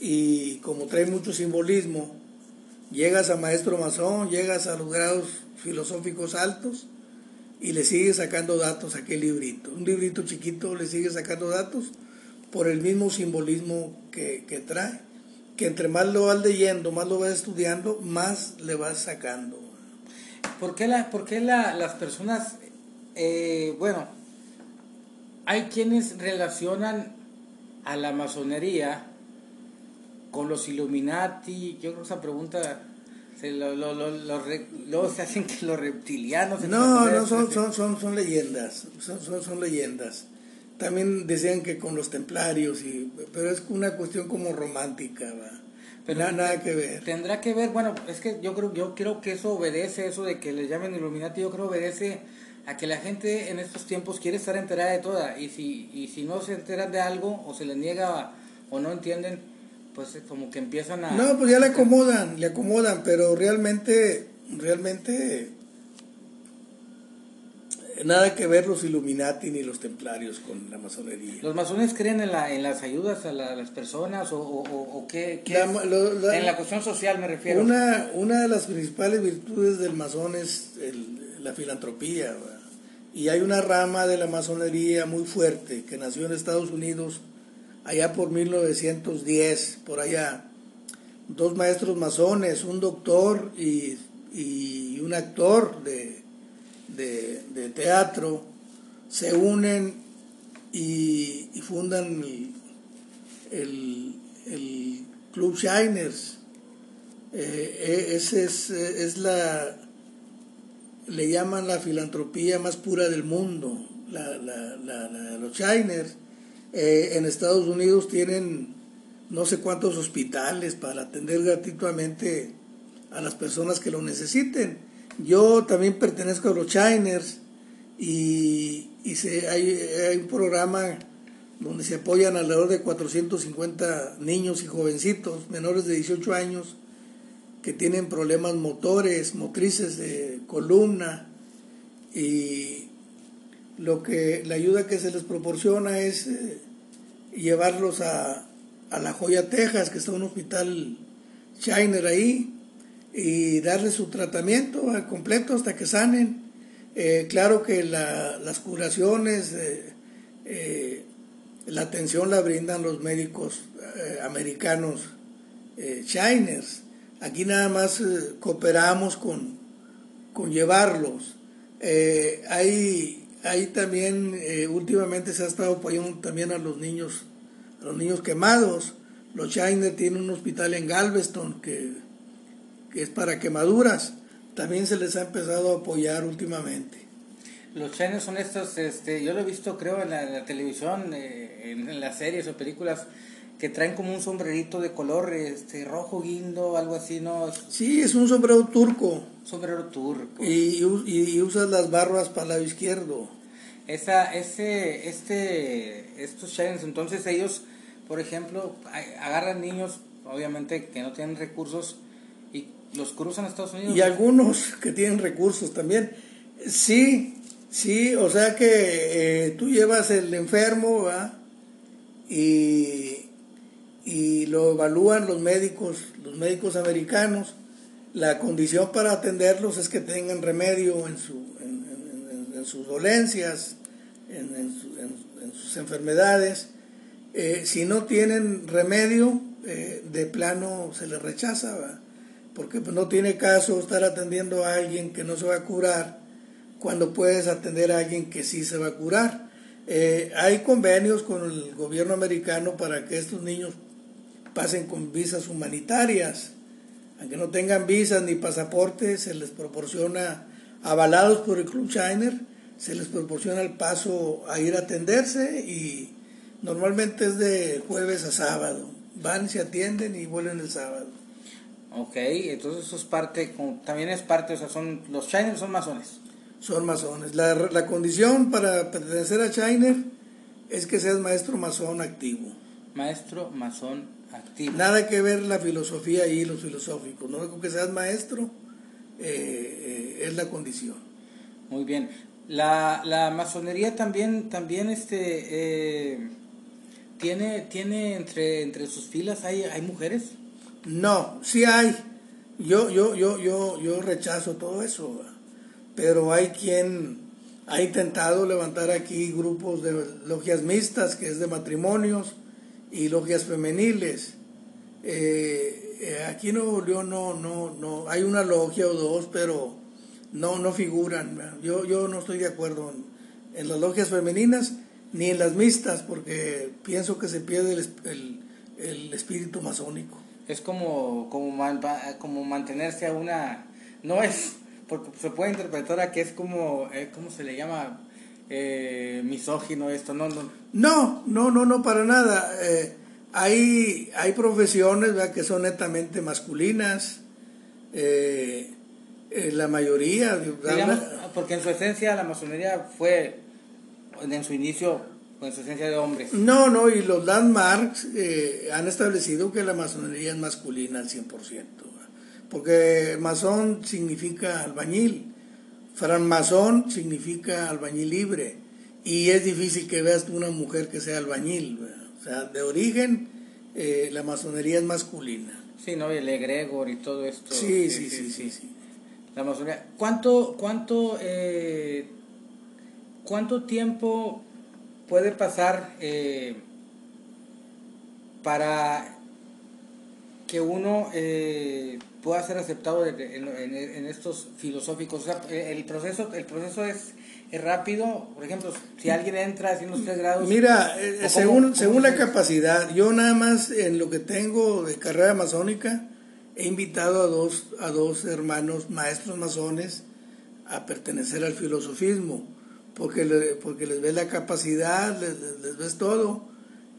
S2: y como trae mucho simbolismo, llegas a maestro masón, llegas a los grados filosóficos altos, y le sigues sacando datos a aquel librito. Un librito chiquito le sigue sacando datos por el mismo simbolismo que, que trae que entre más lo vas leyendo, más lo vas estudiando, más le vas sacando.
S1: ¿Por qué, la, por la, las personas, eh, bueno, hay quienes relacionan a la masonería con los Illuminati? Yo creo que esa pregunta se lo, lo, luego se hacen que los reptilianos...
S2: No, no, son, son, son, son leyendas, son, son, son leyendas. También decían que con los templarios, y, pero es una cuestión como romántica, Pero nada, nada, que ver.
S1: Tendrá que ver, bueno, es que yo creo, yo creo que eso obedece, eso de que le llamen Illuminati, yo creo obedece a que la gente en estos tiempos quiere estar enterada de toda, y si, y si no se enteran de algo, o se les niega, o no entienden, pues como que empiezan a...
S2: No, pues ya le acomodan, le acomodan, pero realmente, realmente nada que ver los Illuminati ni los templarios con la masonería.
S1: ¿Los masones creen en, la, en las ayudas a, las personas o, o, qué? en la cuestión social me refiero.
S2: Una, una de las principales virtudes del masón es la filantropía. Y hay una rama de la masonería muy fuerte que nació en Estados Unidos allá por 1910, por allá. Dos maestros masones, un doctor y, y un actor de, de, teatro se unen y, fundan el, Club Shiners. Eh, e, ese es, es, la, le llaman la filantropía más pura del mundo, la, los Shiners. Eh, en Estados Unidos tienen no sé cuántos hospitales para atender gratuitamente a las personas que lo necesiten. Yo también pertenezco a los Shiners y, se, hay, un programa donde se apoyan alrededor de 450 niños y jovencitos menores de 18 años que tienen problemas motores, motrices de columna y lo que la ayuda que se les proporciona es eh, llevarlos a, a La Joya, Texas, que está un hospital Shiner ahí, y darles su tratamiento completo hasta que sanen. Eh, claro que las curaciones, eh, la atención la brindan los médicos americanos Shiners. Aquí nada más cooperamos con, con llevarlos. hay ahí también eh, últimamente se ha estado apoyando también a los niños, a los niños quemados. Los Shiner tienen un hospital en Galveston que, es para quemaduras. También se les ha empezado a apoyar últimamente.
S1: Los Shiner son estos, este, yo lo he visto creo en la, televisión, eh, en, las series o películas, que traen como un sombrerito de color este, rojo guindo, algo así, ¿no?
S2: Sí, es un sombrero turco.
S1: Sombrero turco.
S2: Y, y, usas las barbas para el lado izquierdo.
S1: Esa, ese, este, estos Shiners, entonces ellos, por ejemplo, agarran niños, obviamente que no tienen recursos, y los cruzan a Estados Unidos.
S2: Y algunos que tienen recursos también. Sí, sí, o sea que eh, tú llevas el enfermo, ¿va? Y y lo evalúan los médicos, los médicos americanos. La condición para atenderlos es que tengan remedio en, su, en, sus dolencias, en, sus enfermedades. Eh, si no tienen remedio, eh, de plano se les rechaza, porque pues, no tiene caso estar atendiendo a alguien que no se va a curar cuando puedes atender a alguien que sí se va a curar. Eh, hay convenios con el gobierno americano para que estos niños pasen con visas humanitarias. Aunque no tengan visas ni pasaporte, se les proporciona, avalados por el Club Shiner, se les proporciona el paso a ir a atenderse y normalmente es de jueves a sábado. Van, se atienden y vuelven el sábado.
S1: Ok, entonces eso es parte, también es parte, o sea, son, los Shiner son masones.
S2: Son masones. La, la condición para pertenecer a Shiner es que seas maestro masón activo.
S1: Maestro masón
S2: Nada que ver la filosofía y los filosóficos, no con que seas maestro eh, eh, es la condición.
S1: Muy bien. La, la masonería también, también este, eh, tiene, tiene entre, entre sus filas, ¿hay, ¿hay mujeres?
S2: No, sí hay. Yo, yo, yo, yo, yo rechazo todo eso, pero hay quien ha intentado levantar aquí grupos de logias mixtas, que es de matrimonios, y logias femeniles. Eh, eh, aquí en Nuevo no, no, no, hay una logia o dos, pero no, no figuran. Yo, yo no estoy de acuerdo en, las logias femeninas ni en las mixtas, porque pienso que se pierde el, el, espíritu masónico.
S1: Es como, como, como mantenerse a una... No es, porque se puede interpretar a que es como, eh, ¿cómo se le llama? Eh, misógino esto, no, no.
S2: No, no, no, no, para nada. Eh, hay, hay profesiones que son netamente masculinas, eh, la mayoría.
S1: porque en su esencia la masonería fue, en su inicio, en su esencia de hombres.
S2: No, no, y los landmarks han establecido que la masonería es masculina al 100%, porque masón significa albañil Francmasón significa albañil libre y es difícil que veas una mujer que sea albañil. O sea, de origen eh, la masonería es masculina.
S1: Sí, ¿no? Y el egregor y todo esto.
S2: Sí, sí, sí, sí. sí,
S1: La masonería. ¿Cuánto, cuánto, eh, cuánto tiempo puede pasar eh, para que uno pueda ser aceptado en, estos filosóficos. O sea, el proceso, el proceso es, rápido. Por ejemplo, si alguien entra haciendo los tres grados.
S2: Mira, eh, según, según la capacidad, yo nada más en lo que tengo de carrera masónica, he invitado a dos, a dos hermanos maestros masones a pertenecer al filosofismo, porque, porque les ves la capacidad, les, ves todo.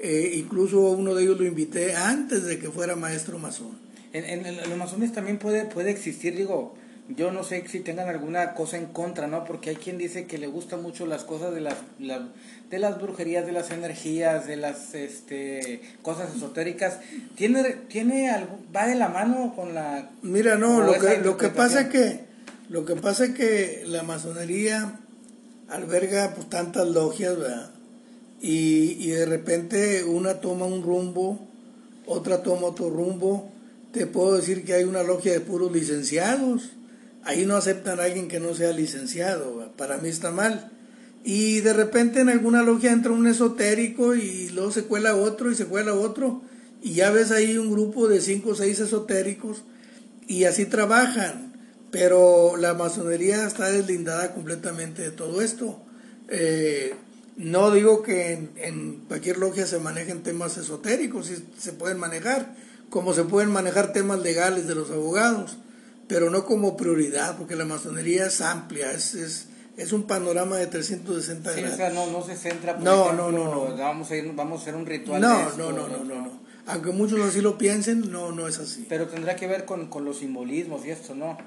S2: Eh, incluso uno de ellos lo invité antes de que fuera maestro masón.
S1: En, en, los masones también puede, puede existir, digo, yo no sé si tengan alguna cosa en contra, ¿no? Porque hay quien dice que le gustan mucho las cosas de las, de las brujerías, de las energías, de las este, cosas esotéricas. ¿Tiene, tiene algo, va de la mano con la...
S2: Mira, no, lo que, lo que pasa es que, lo que pasa es que la masonería alberga pues tantas logias, ¿verdad? Y, y de repente una toma un rumbo, otra toma otro rumbo. Te puedo decir que hay una logia de puros licenciados. Ahí no aceptan a alguien que no sea licenciado. Para mí está mal. Y de repente en alguna logia entra un esotérico y luego se cuela otro y se cuela otro. Y ya ves ahí un grupo de cinco o seis esotéricos y así trabajan. Pero la masonería está deslindada completamente de todo esto. Eh, no digo que en, en, cualquier logia se manejen temas esotéricos, sí se pueden manejar, como se pueden manejar temas legales de los abogados, pero no como prioridad, porque la masonería es amplia, es, es es un panorama de 360
S1: sí,
S2: grados.
S1: O sea, no, no se centra, por
S2: no,
S1: ejemplo,
S2: no, no, no.
S1: Vamos a, ir, vamos a hacer un ritual.
S2: No,
S1: de esto,
S2: no, no, no, no, no. Aunque muchos así lo piensen, no, no es así.
S1: Pero tendrá que ver con, con los simbolismos y esto, ¿no?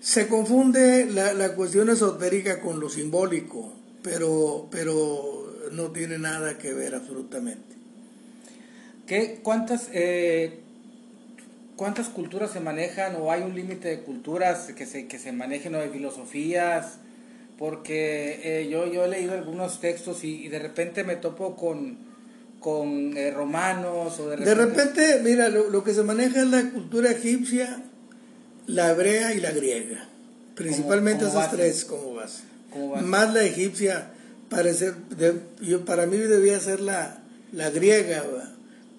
S2: Se confunde la, la cuestión esotérica con lo simbólico, pero, pero no tiene nada que ver absolutamente.
S1: ¿Qué, cuántas, eh, ¿Cuántas culturas se manejan o hay un límite de culturas que se, que se manejen o de filosofías? porque eh, yo, yo he leído algunos textos y, y, de repente me topo con, con eh, romanos o de repente...
S2: De repente, mira, lo, lo, que se maneja es la cultura egipcia, la hebrea y la griega. Principalmente
S1: como
S2: esas
S1: base.
S2: tres como base. Más la egipcia, parece, de, yo, para mí debía ser la, la griega,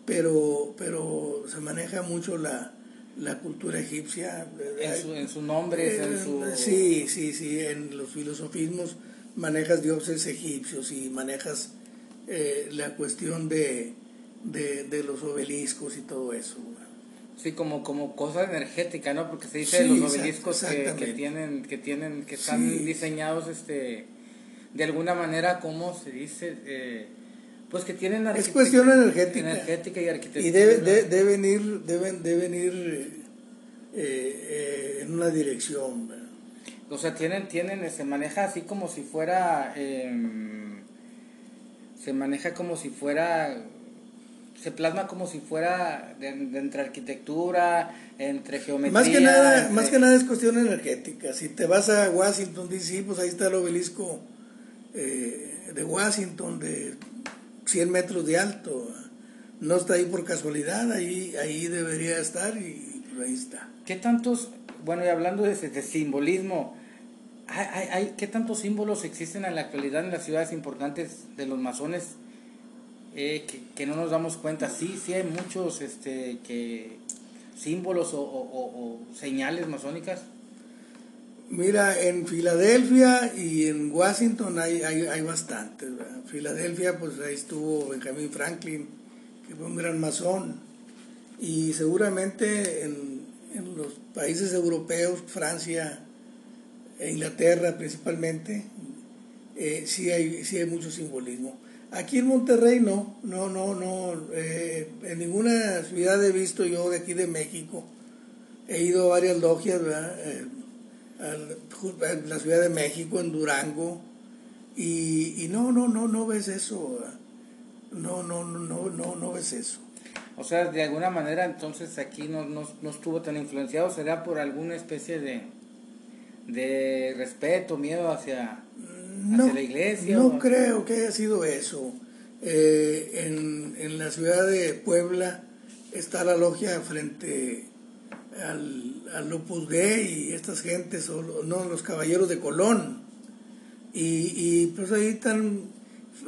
S2: pero, pero se maneja mucho la, la cultura egipcia.
S1: En, su, en sus nombres, en su...
S2: Sí, sí, sí, en los filosofismos manejas dioses egipcios y manejas eh, la cuestión de, de, de, los obeliscos y todo eso.
S1: Sí, como, como cosa energética, ¿no? Porque se dice sí, los obeliscos que, que, tienen, que tienen, que están sí. diseñados, este, de alguna manera, como se dice, eh, pues que tienen
S2: es cuestión energética
S1: energética y arquitectura
S2: y debe, de, deben ir deben deben ir eh, eh, en una dirección ¿verdad?
S1: o sea tienen tienen se maneja así como si fuera eh, se maneja como si fuera se plasma como si fuera de, de entre arquitectura entre geometría
S2: más que nada
S1: entre...
S2: más que nada es cuestión energética si te vas a Washington D.C. pues ahí está el obelisco eh, de Washington de 100 metros de alto. No está ahí por casualidad, ahí, ahí debería estar y pues ahí está.
S1: ¿Qué tantos, bueno, y hablando de, de simbolismo, hay, hay, hay, ¿qué tantos símbolos existen en la actualidad en las ciudades importantes de los masones eh, que, no nos damos cuenta? Sí, sí hay muchos este, que, símbolos o, señales masónicas.
S2: Mira, en Filadelfia y en Washington hay, hay, hay bastantes. ¿verdad? Filadelfia, pues ahí estuvo Benjamin Franklin, que fue un gran masón. Y seguramente en, en los países europeos, Francia e Inglaterra principalmente, eh, sí, hay, sí hay mucho simbolismo. Aquí en Monterrey no, no, no, no. Eh, en ninguna ciudad he visto yo de aquí de México. He ido a varias logias, ¿verdad? Eh, la Ciudad de México, en Durango, y, y, no, no, no, no ves eso, no, no, no, no, no, no ves eso.
S1: O sea, de alguna manera entonces aquí no, no, no estuvo tan influenciado, será por alguna especie de, de respeto, miedo hacia,
S2: no,
S1: hacia la iglesia.
S2: No
S1: o...
S2: creo que haya sido eso. Eh, en, en la ciudad de Puebla está la logia frente al, al Opus Dei y estas gentes, o no, los caballeros de Colón. Y, y pues ahí están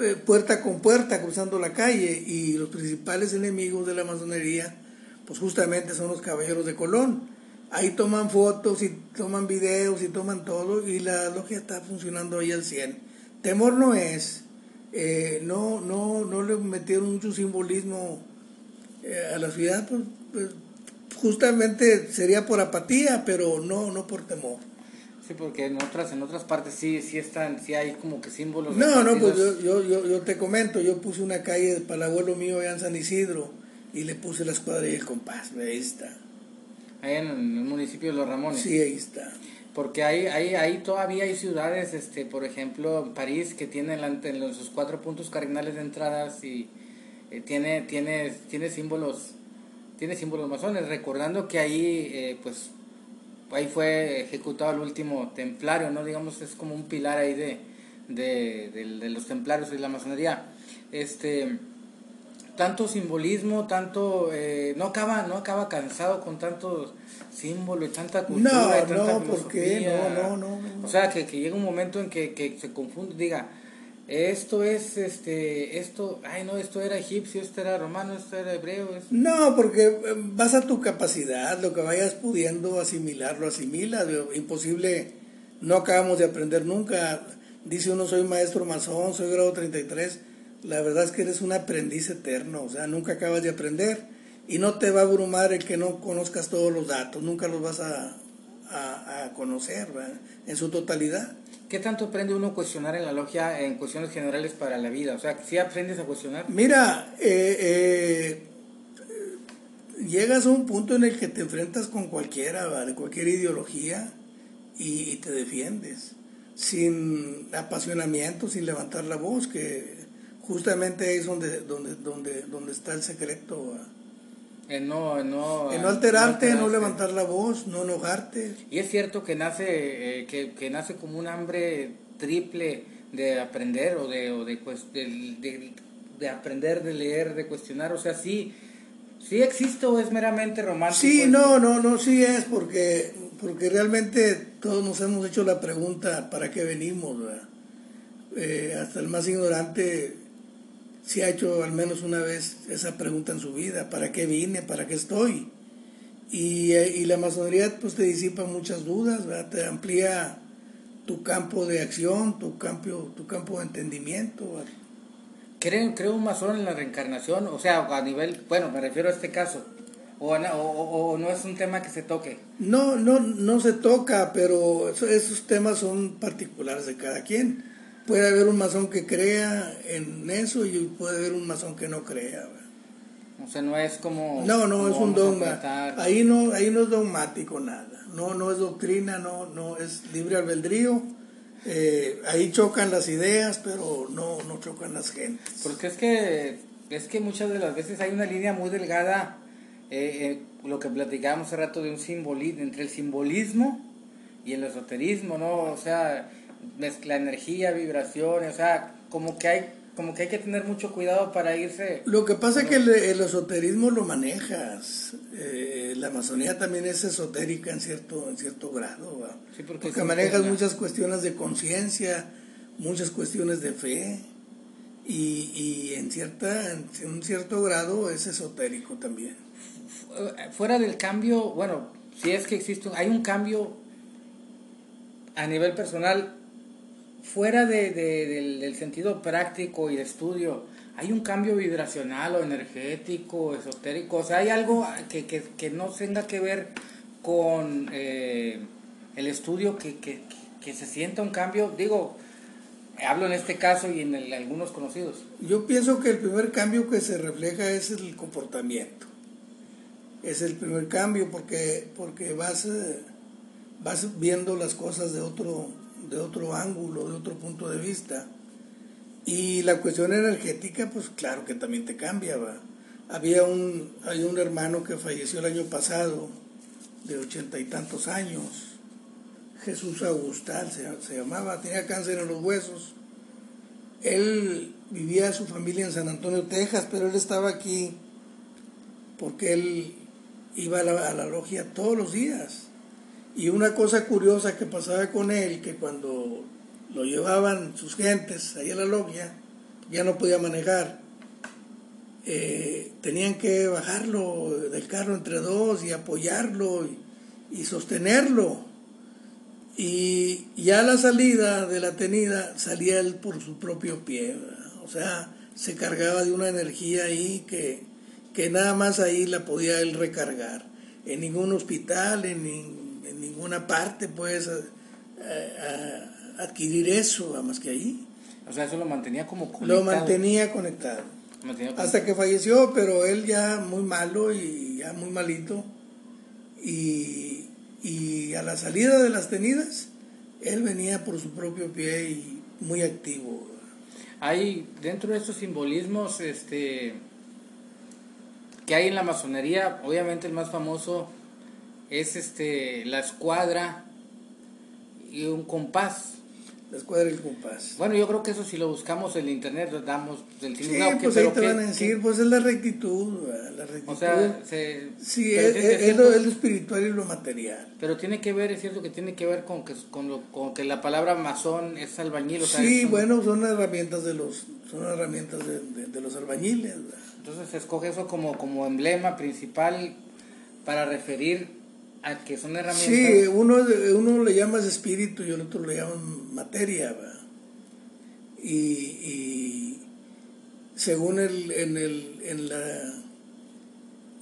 S2: eh, puerta con puerta cruzando la calle y los principales enemigos de la masonería, pues justamente son los caballeros de Colón. Ahí toman fotos y toman videos y toman todo y la logia está funcionando ahí al 100. Temor no es, eh, no, no, no le metieron mucho simbolismo eh, a la ciudad, pues, pues justamente sería por apatía, pero no, no por temor.
S1: Sí, porque en otras, en otras partes sí, sí están, sí hay como que símbolos.
S2: No, no, pues yo, yo, yo, yo, te comento, yo puse una calle para el abuelo mío allá en San Isidro y le puse la escuadra y el compás, ahí está.
S1: Ahí en el municipio de Los Ramones.
S2: Sí, ahí está.
S1: Porque ahí, ahí, ahí todavía hay ciudades, este, por ejemplo, París, que tiene en sus cuatro puntos cardinales de entradas y eh, tiene, tiene, tiene símbolos tiene símbolos masones, recordando que ahí, eh, pues, ahí fue ejecutado el último templario, ¿no? Digamos, es como un pilar ahí de, de, de los templarios y la masonería. Este, tanto simbolismo, tanto eh, no acaba no acaba cansado con tanto símbolo y tanta cultura
S2: no,
S1: y tanta
S2: no, ¿por qué? No, no, no,
S1: O sea, que, que llega un momento en que, que se confunde, diga, esto es este esto, ay no, esto era egipcio, esto era romano, esto era hebreo.
S2: No, porque eh, vas a tu capacidad, lo que vayas pudiendo asimilar, lo asimilas, imposible, no acabamos de aprender nunca. Dice uno soy maestro masón, soy grado 33 la verdad es que eres un aprendiz eterno, o sea, nunca acabas de aprender y no te va a abrumar el que no conozcas todos los datos, nunca los vas a, a, conocer en su totalidad.
S1: ¿Qué tanto aprende uno a cuestionar en la logia en cuestiones generales para la vida? O sea, ¿sí aprendes a cuestionar?
S2: Mira, eh, eh, llegas a un punto en el que te enfrentas con cualquiera, cualquier ideología, y, y, te defiendes, sin apasionamiento, sin levantar la voz, que justamente ahí es donde, donde, donde, donde está el secreto.
S1: En no, no,
S2: en no alterarte, no, levantar la voz, no enojarte.
S1: Y es cierto que nace, eh, que, que, nace como un hambre triple de aprender o de, o de, de, de, aprender, de leer, de cuestionar. O sea, sí, sí existe o es meramente romántico.
S2: Sí, no, no, no, sí es porque, porque realmente todos nos hemos hecho la pregunta, ¿para qué venimos? Eh, hasta el más ignorante si ha hecho al menos una vez esa pregunta en su vida, ¿para qué vine? ¿Para qué estoy? Y, y la masonería pues te disipa muchas dudas, te amplía tu campo de acción, tu campo, tu campo de entendimiento.
S1: ¿Creo, ¿Creo un masón en la reencarnación? O sea, a nivel, bueno, me refiero a este caso. O, o, o, no es un tema que se toque?
S2: No, no, no se toca, pero esos temas son particulares de cada quien puede haber un masón que crea en eso y puede haber un masón que no crea.
S1: O sea, no es como...
S2: No, no, es un dogma. Ahí no, ahí no es dogmático nada. No, no es doctrina, no, no es libre albedrío. Eh, ahí chocan las ideas, pero no, no chocan las gentes.
S1: Porque es que, es que muchas de las veces hay una línea muy delgada, eh, eh, lo que platicábamos hace rato de un simbolismo, entre el simbolismo y el esoterismo, ¿no? O sea, mezcla energía, vibraciones, o sea, como que hay como que hay que tener mucho cuidado para irse.
S2: Lo que pasa es que el, esoterismo lo manejas. Eh, la Amazonía también es esotérica en cierto, en cierto grado. porque, manejas muchas cuestiones de conciencia, muchas cuestiones de fe. Y, y en, cierta, en un cierto grado es esotérico también.
S1: Fuera del cambio, bueno, si es que existe, hay un cambio a nivel personal fuera de, del, sentido práctico y de estudio, hay un cambio vibracional o energético, esotérico, o sea, hay algo que, que, que no tenga que ver con eh, el estudio, que, que, se sienta un cambio, digo, hablo en este caso y en algunos conocidos.
S2: Yo pienso que el primer cambio que se refleja es el comportamiento, es el primer cambio porque, porque vas, eh, vas viendo las cosas de otro de otro ángulo, de otro punto de vista. Y la cuestión energética, pues claro que también te cambia. Había un, un hermano que falleció el año pasado, de ochenta y tantos años, Jesús Agustal se, se, llamaba, tenía cáncer en los huesos. Él vivía su familia en San Antonio, Texas, pero él estaba aquí porque él iba a la logia todos los días y una cosa curiosa que pasaba con él, que cuando lo llevaban sus gentes ahí a la logia, ya no podía manejar. Eh, tenían que bajarlo del carro entre dos y apoyarlo y, sostenerlo. Y ya a la salida de la tenida salía él por su propio pie. O sea, se cargaba de una energía ahí que, que nada más ahí la podía él recargar. En ningún hospital, en ningún ninguna parte puedes eh, eh, adquirir eso, más que ahí.
S1: O sea, eso lo mantenía como conectado.
S2: Lo mantenía conectado. Hasta que falleció, pero él ya muy malo y ya muy malito. Y, y a la salida de las tenidas, él venía por su propio pie y muy activo.
S1: Hay dentro de estos simbolismos este, que hay en la masonería, obviamente el más famoso es este la escuadra y un compás.
S2: la escuadra del compás.
S1: Bueno, yo creo que eso si lo buscamos en internet, damos el
S2: Sí, pues ahí te van a decir, pues es la rectitud, la rectitud.
S1: O sea, se,
S2: sí, es, es, lo, es, lo, espiritual y lo material.
S1: Pero tiene que ver, es cierto que tiene que ver con que, con, lo, con que la palabra masón es albañil. O sea,
S2: sí,
S1: es
S2: bueno, son herramientas de los, son herramientas de, de, de los albañiles. ¿verdad?
S1: Entonces se escoge eso como, como emblema principal para referir a que son herramientas.
S2: Sí, uno, uno le llamas espíritu y el otro le llaman materia. Y, y según el, en, el, en, la,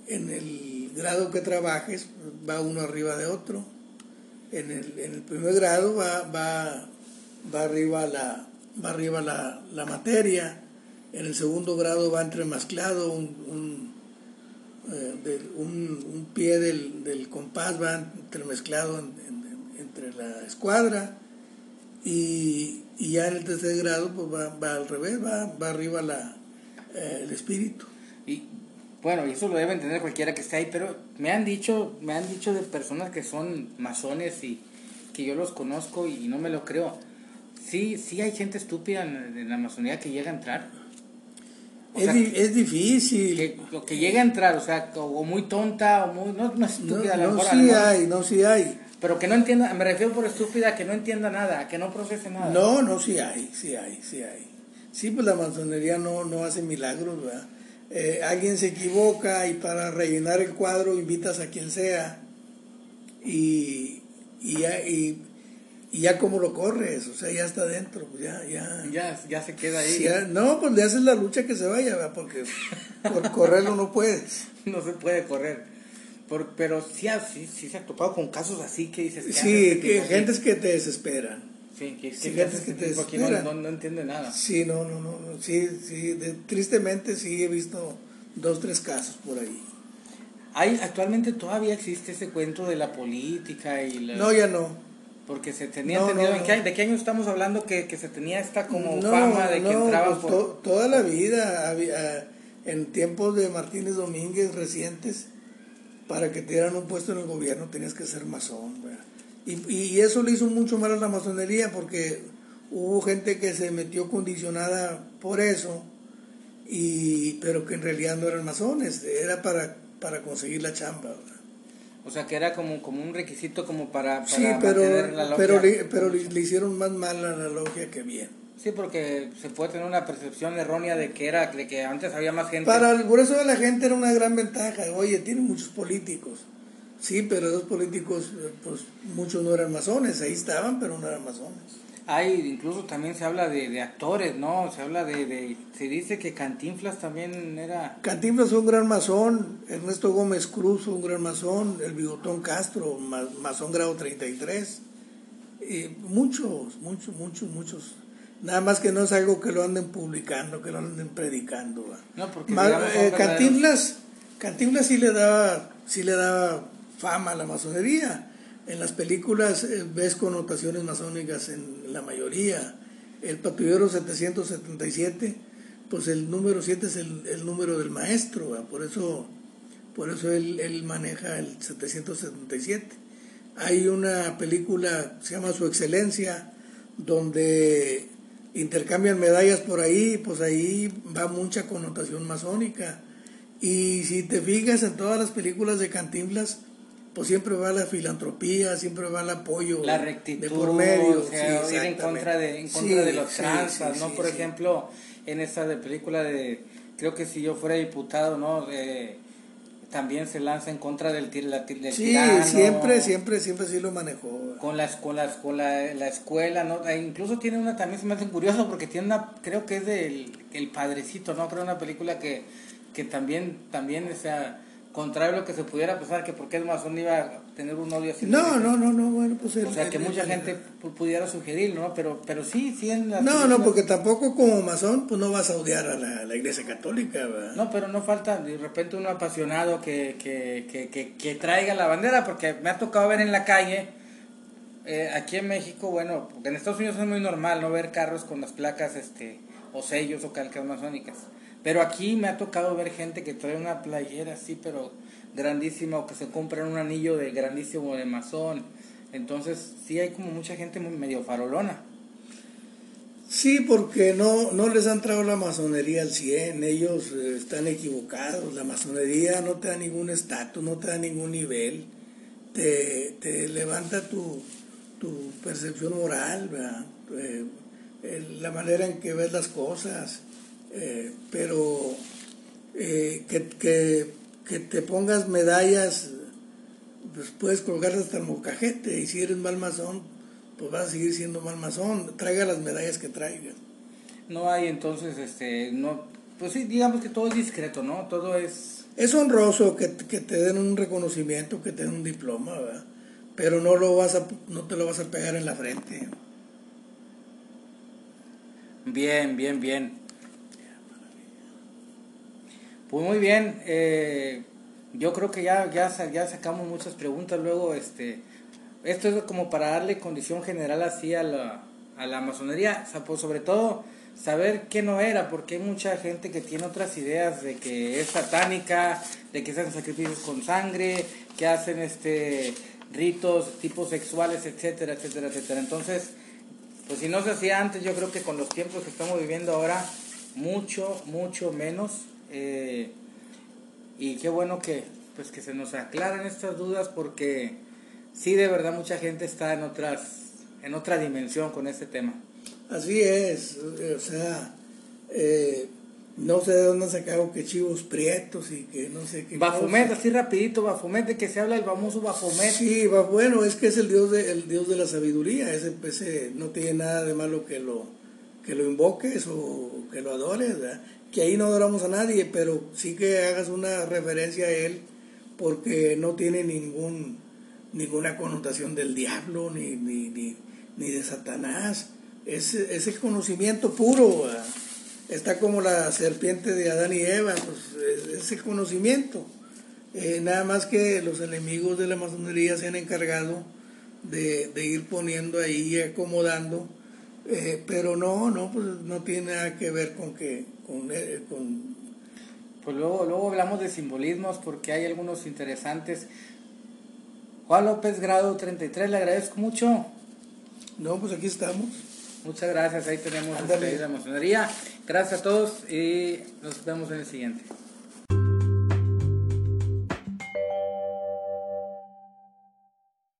S2: en el grado que trabajes, va uno arriba de otro. En el, en el primer grado va, va, va arriba, la, va arriba la, la materia. En el segundo grado va entremezclado un, un, eh, de, un, un pie del, del, compás, va entremezclado en, en, entre la escuadra. Y, y, ya en el tercer grado pues va, va al revés, va, va arriba la, eh, el espíritu.
S1: Y bueno, y eso lo debe entender cualquiera que esté ahí, pero me han dicho, me han dicho de personas que son masones y que yo los conozco y no me lo creo. Sí, sí hay gente estúpida en, en la masonería que llega a entrar.
S2: O es, sea, di es, difícil.
S1: Que, que llega a entrar, o sea, o muy tonta, o muy. No, no estúpida,
S2: no,
S1: a lo
S2: no sí hay, no sí hay.
S1: Pero que no entienda, me refiero por estúpida, que no entienda nada, que no procese nada.
S2: No, no, sí hay, sí hay, sí hay. Sí, pues la masonería no, no hace milagros, ¿verdad? Eh, alguien se equivoca y para rellenar el cuadro invitas a quien sea y, y, y, y ya como lo corres, o sea, ya está dentro, pues ya, ya.
S1: Ya, ya se queda ahí.
S2: Ya, no, pues le haces la lucha que se vaya, ¿verdad? porque por correrlo no puedes.
S1: No se puede correr. Por, pero sí, sí, sí se ha topado con casos así que dices...
S2: Sí, que, gentes que te desesperan.
S1: Sí, que,
S2: sí, gentes que te desesperan.
S1: no, no, no, entiende nada.
S2: Sí, no, no, no, no sí, sí, de, tristemente sí he visto dos, tres casos por ahí.
S1: Hay, actualmente todavía existe ese cuento de la política y la...
S2: No, ya no.
S1: Porque se tenía
S2: No,
S1: entendido,
S2: no,
S1: ¿en
S2: no.
S1: qué año- ¿de qué año estamos hablando que, que se tenía esta como
S2: no,
S1: fama de que entraban
S2: pues
S1: por...
S2: to- toda la vida, había, en tiempos de Martínez Domínguez recientes, para que te dieran un puesto en el gobierno tenías que ser masón. Y, y eso le hizo mucho mal a la masonería porque hubo gente que se metió condicionada por eso, y, pero que en realidad no eran masones, era para, para conseguir la chamba. ¿verdad?
S1: O sea, que era como, como un requisito como para, para
S2: Sí, pero,
S1: mantener la logia.
S2: pero, le, pero le, le hicieron más mal a la logia que bien.
S1: Sí, porque se puede tener una percepción errónea de que era de que antes había más gente.
S2: Para el grueso de la gente era una gran ventaja. Oye, tienen muchos políticos. Sí, pero esos políticos, eh, pues muchos no eran masones. Ahí estaban, pero no eran masones.
S1: Hay, incluso también se habla de, de actores, ¿no? Se habla de, de... Se dice que Cantinflas también era...
S2: Cantinflas fue un gran masón. Ernesto Gómez Cruz fue un gran masón. El Bigotón Castro, ma- masón grado 33. Y muchos, muchos, muchos, muchos. Nada más que no es algo que lo anden publicando, que lo anden predicando. ¿va?
S1: No, porque
S2: eh, Cantinflas, Cantinflas sí le daba, sí le daba fama a la masonería. En las películas eh, ves connotaciones masónicas en la mayoría. El patrullero 777, pues el número 7 es el, el número del maestro, por eso, por eso él, él maneja el 777. Hay una película, se llama Su Excelencia, donde intercambian medallas por ahí, pues ahí va mucha connotación masónica. Y si te fijas en todas las películas de Cantinflas, pues siempre va la filantropía, siempre va el apoyo
S1: la rectitud,
S2: de por medio.
S1: o sea,
S2: sí,
S1: ir en contra de, en contra
S2: Sí,
S1: de los
S2: sí,
S1: transas, ¿no? Por ejemplo, en esa de película de, creo que si yo fuera diputado, ¿no? Eh, también se lanza en contra del, tir- la, del
S2: Sí,
S1: tirano,
S2: siempre, siempre, siempre sí lo manejó.
S1: Con las, con las, con la, la escuela, ¿no? E incluso tiene una, también se me hace curioso porque tiene una, creo que es del el padrecito, ¿no? Creo una película que, que también, también, o sea, contrario a lo que se pudiera pensar que porque es masón iba a tener un odio así.
S2: No, no, no, no, bueno, pues el-
S1: O sea, que
S2: el-
S1: mucha
S2: el-
S1: gente pu- pudiera sugerir, ¿no? Pero, pero sí, sí en las
S2: No, no, porque tampoco como masón, pues no vas a odiar a la, la iglesia católica, ¿verdad?
S1: No, pero no falta de repente uno apasionado que, que, que, que, que traiga la bandera, porque me ha tocado ver en la calle, eh, aquí en México, bueno, porque en Estados Unidos es muy normal no ver carros con las placas este o sellos o calcas masónicas. Pero aquí me ha tocado ver gente que trae una playera así, pero grandísima, o que se compran un anillo de grandísimo de masón. Entonces, sí hay como mucha gente muy medio farolona.
S2: Sí, porque no, no les han traído la masonería al 100, ellos eh, están equivocados, la masonería no te da ningún estatus, no te da ningún nivel, te, te levanta tu, tu percepción moral, eh, la manera en que ves las cosas, eh, pero que, que, que, te pongas medallas, pues puedes colgarlas hasta el mocajete, y si eres mal masón, pues vas a seguir siendo mal masón, traiga las medallas que traiga.
S1: No hay entonces, este, no, pues sí, digamos que todo es discreto, ¿no? Todo es...
S2: Es honroso que, que te den un reconocimiento, que te den un diploma, ¿verdad? Pero no, lo vas a, no te lo vas a pegar en la frente.
S1: Bien, bien, bien. Pues muy bien, eh, yo creo que ya, ya, ya sacamos muchas preguntas, luego este esto es como para darle condición general así a la, a la masonería, pues sobre todo saber qué no era, porque hay mucha gente que tiene otras ideas de que es satánica, de que hacen sacrificios con sangre, que hacen este ritos tipos sexuales, etcétera, etcétera, etcétera. Entonces, pues si no se hacía antes, yo creo que con los tiempos que estamos viviendo ahora, mucho, mucho menos. Eh, y qué bueno que, pues que se nos aclaren estas dudas porque sí de verdad mucha gente está en otras en otra dimensión con este tema.
S2: Así es, o sea, eh, no sé de dónde sacado que chivos prietos y que no sé qué.
S1: Bafomet, así rapidito, Bafomet, de que se habla el famoso Bafomet.
S2: Sí, bueno, es que es el dios de, el dios de la sabiduría, ese, ese no tiene nada de malo que lo, que lo invoques o que lo adores, que ahí no adoramos a nadie, pero sí que hagas una referencia a él porque no tiene ningún ninguna connotación del diablo ni, ni, ni, de Satanás. Es, el conocimiento puro. Está como la serpiente de Adán y Eva, pues es el conocimiento. Eh, nada más que los enemigos de la masonería se han encargado de, ir poniendo ahí y acomodando, eh, pero no, no, pues no tiene nada que ver con que con, eh, con
S1: pues luego, luego hablamos de simbolismos porque hay algunos interesantes. Juan López, grado 33, le agradezco mucho.
S2: No, pues aquí estamos.
S1: Muchas gracias, ahí tenemos la masonería. Gracias a todos y nos vemos en el siguiente.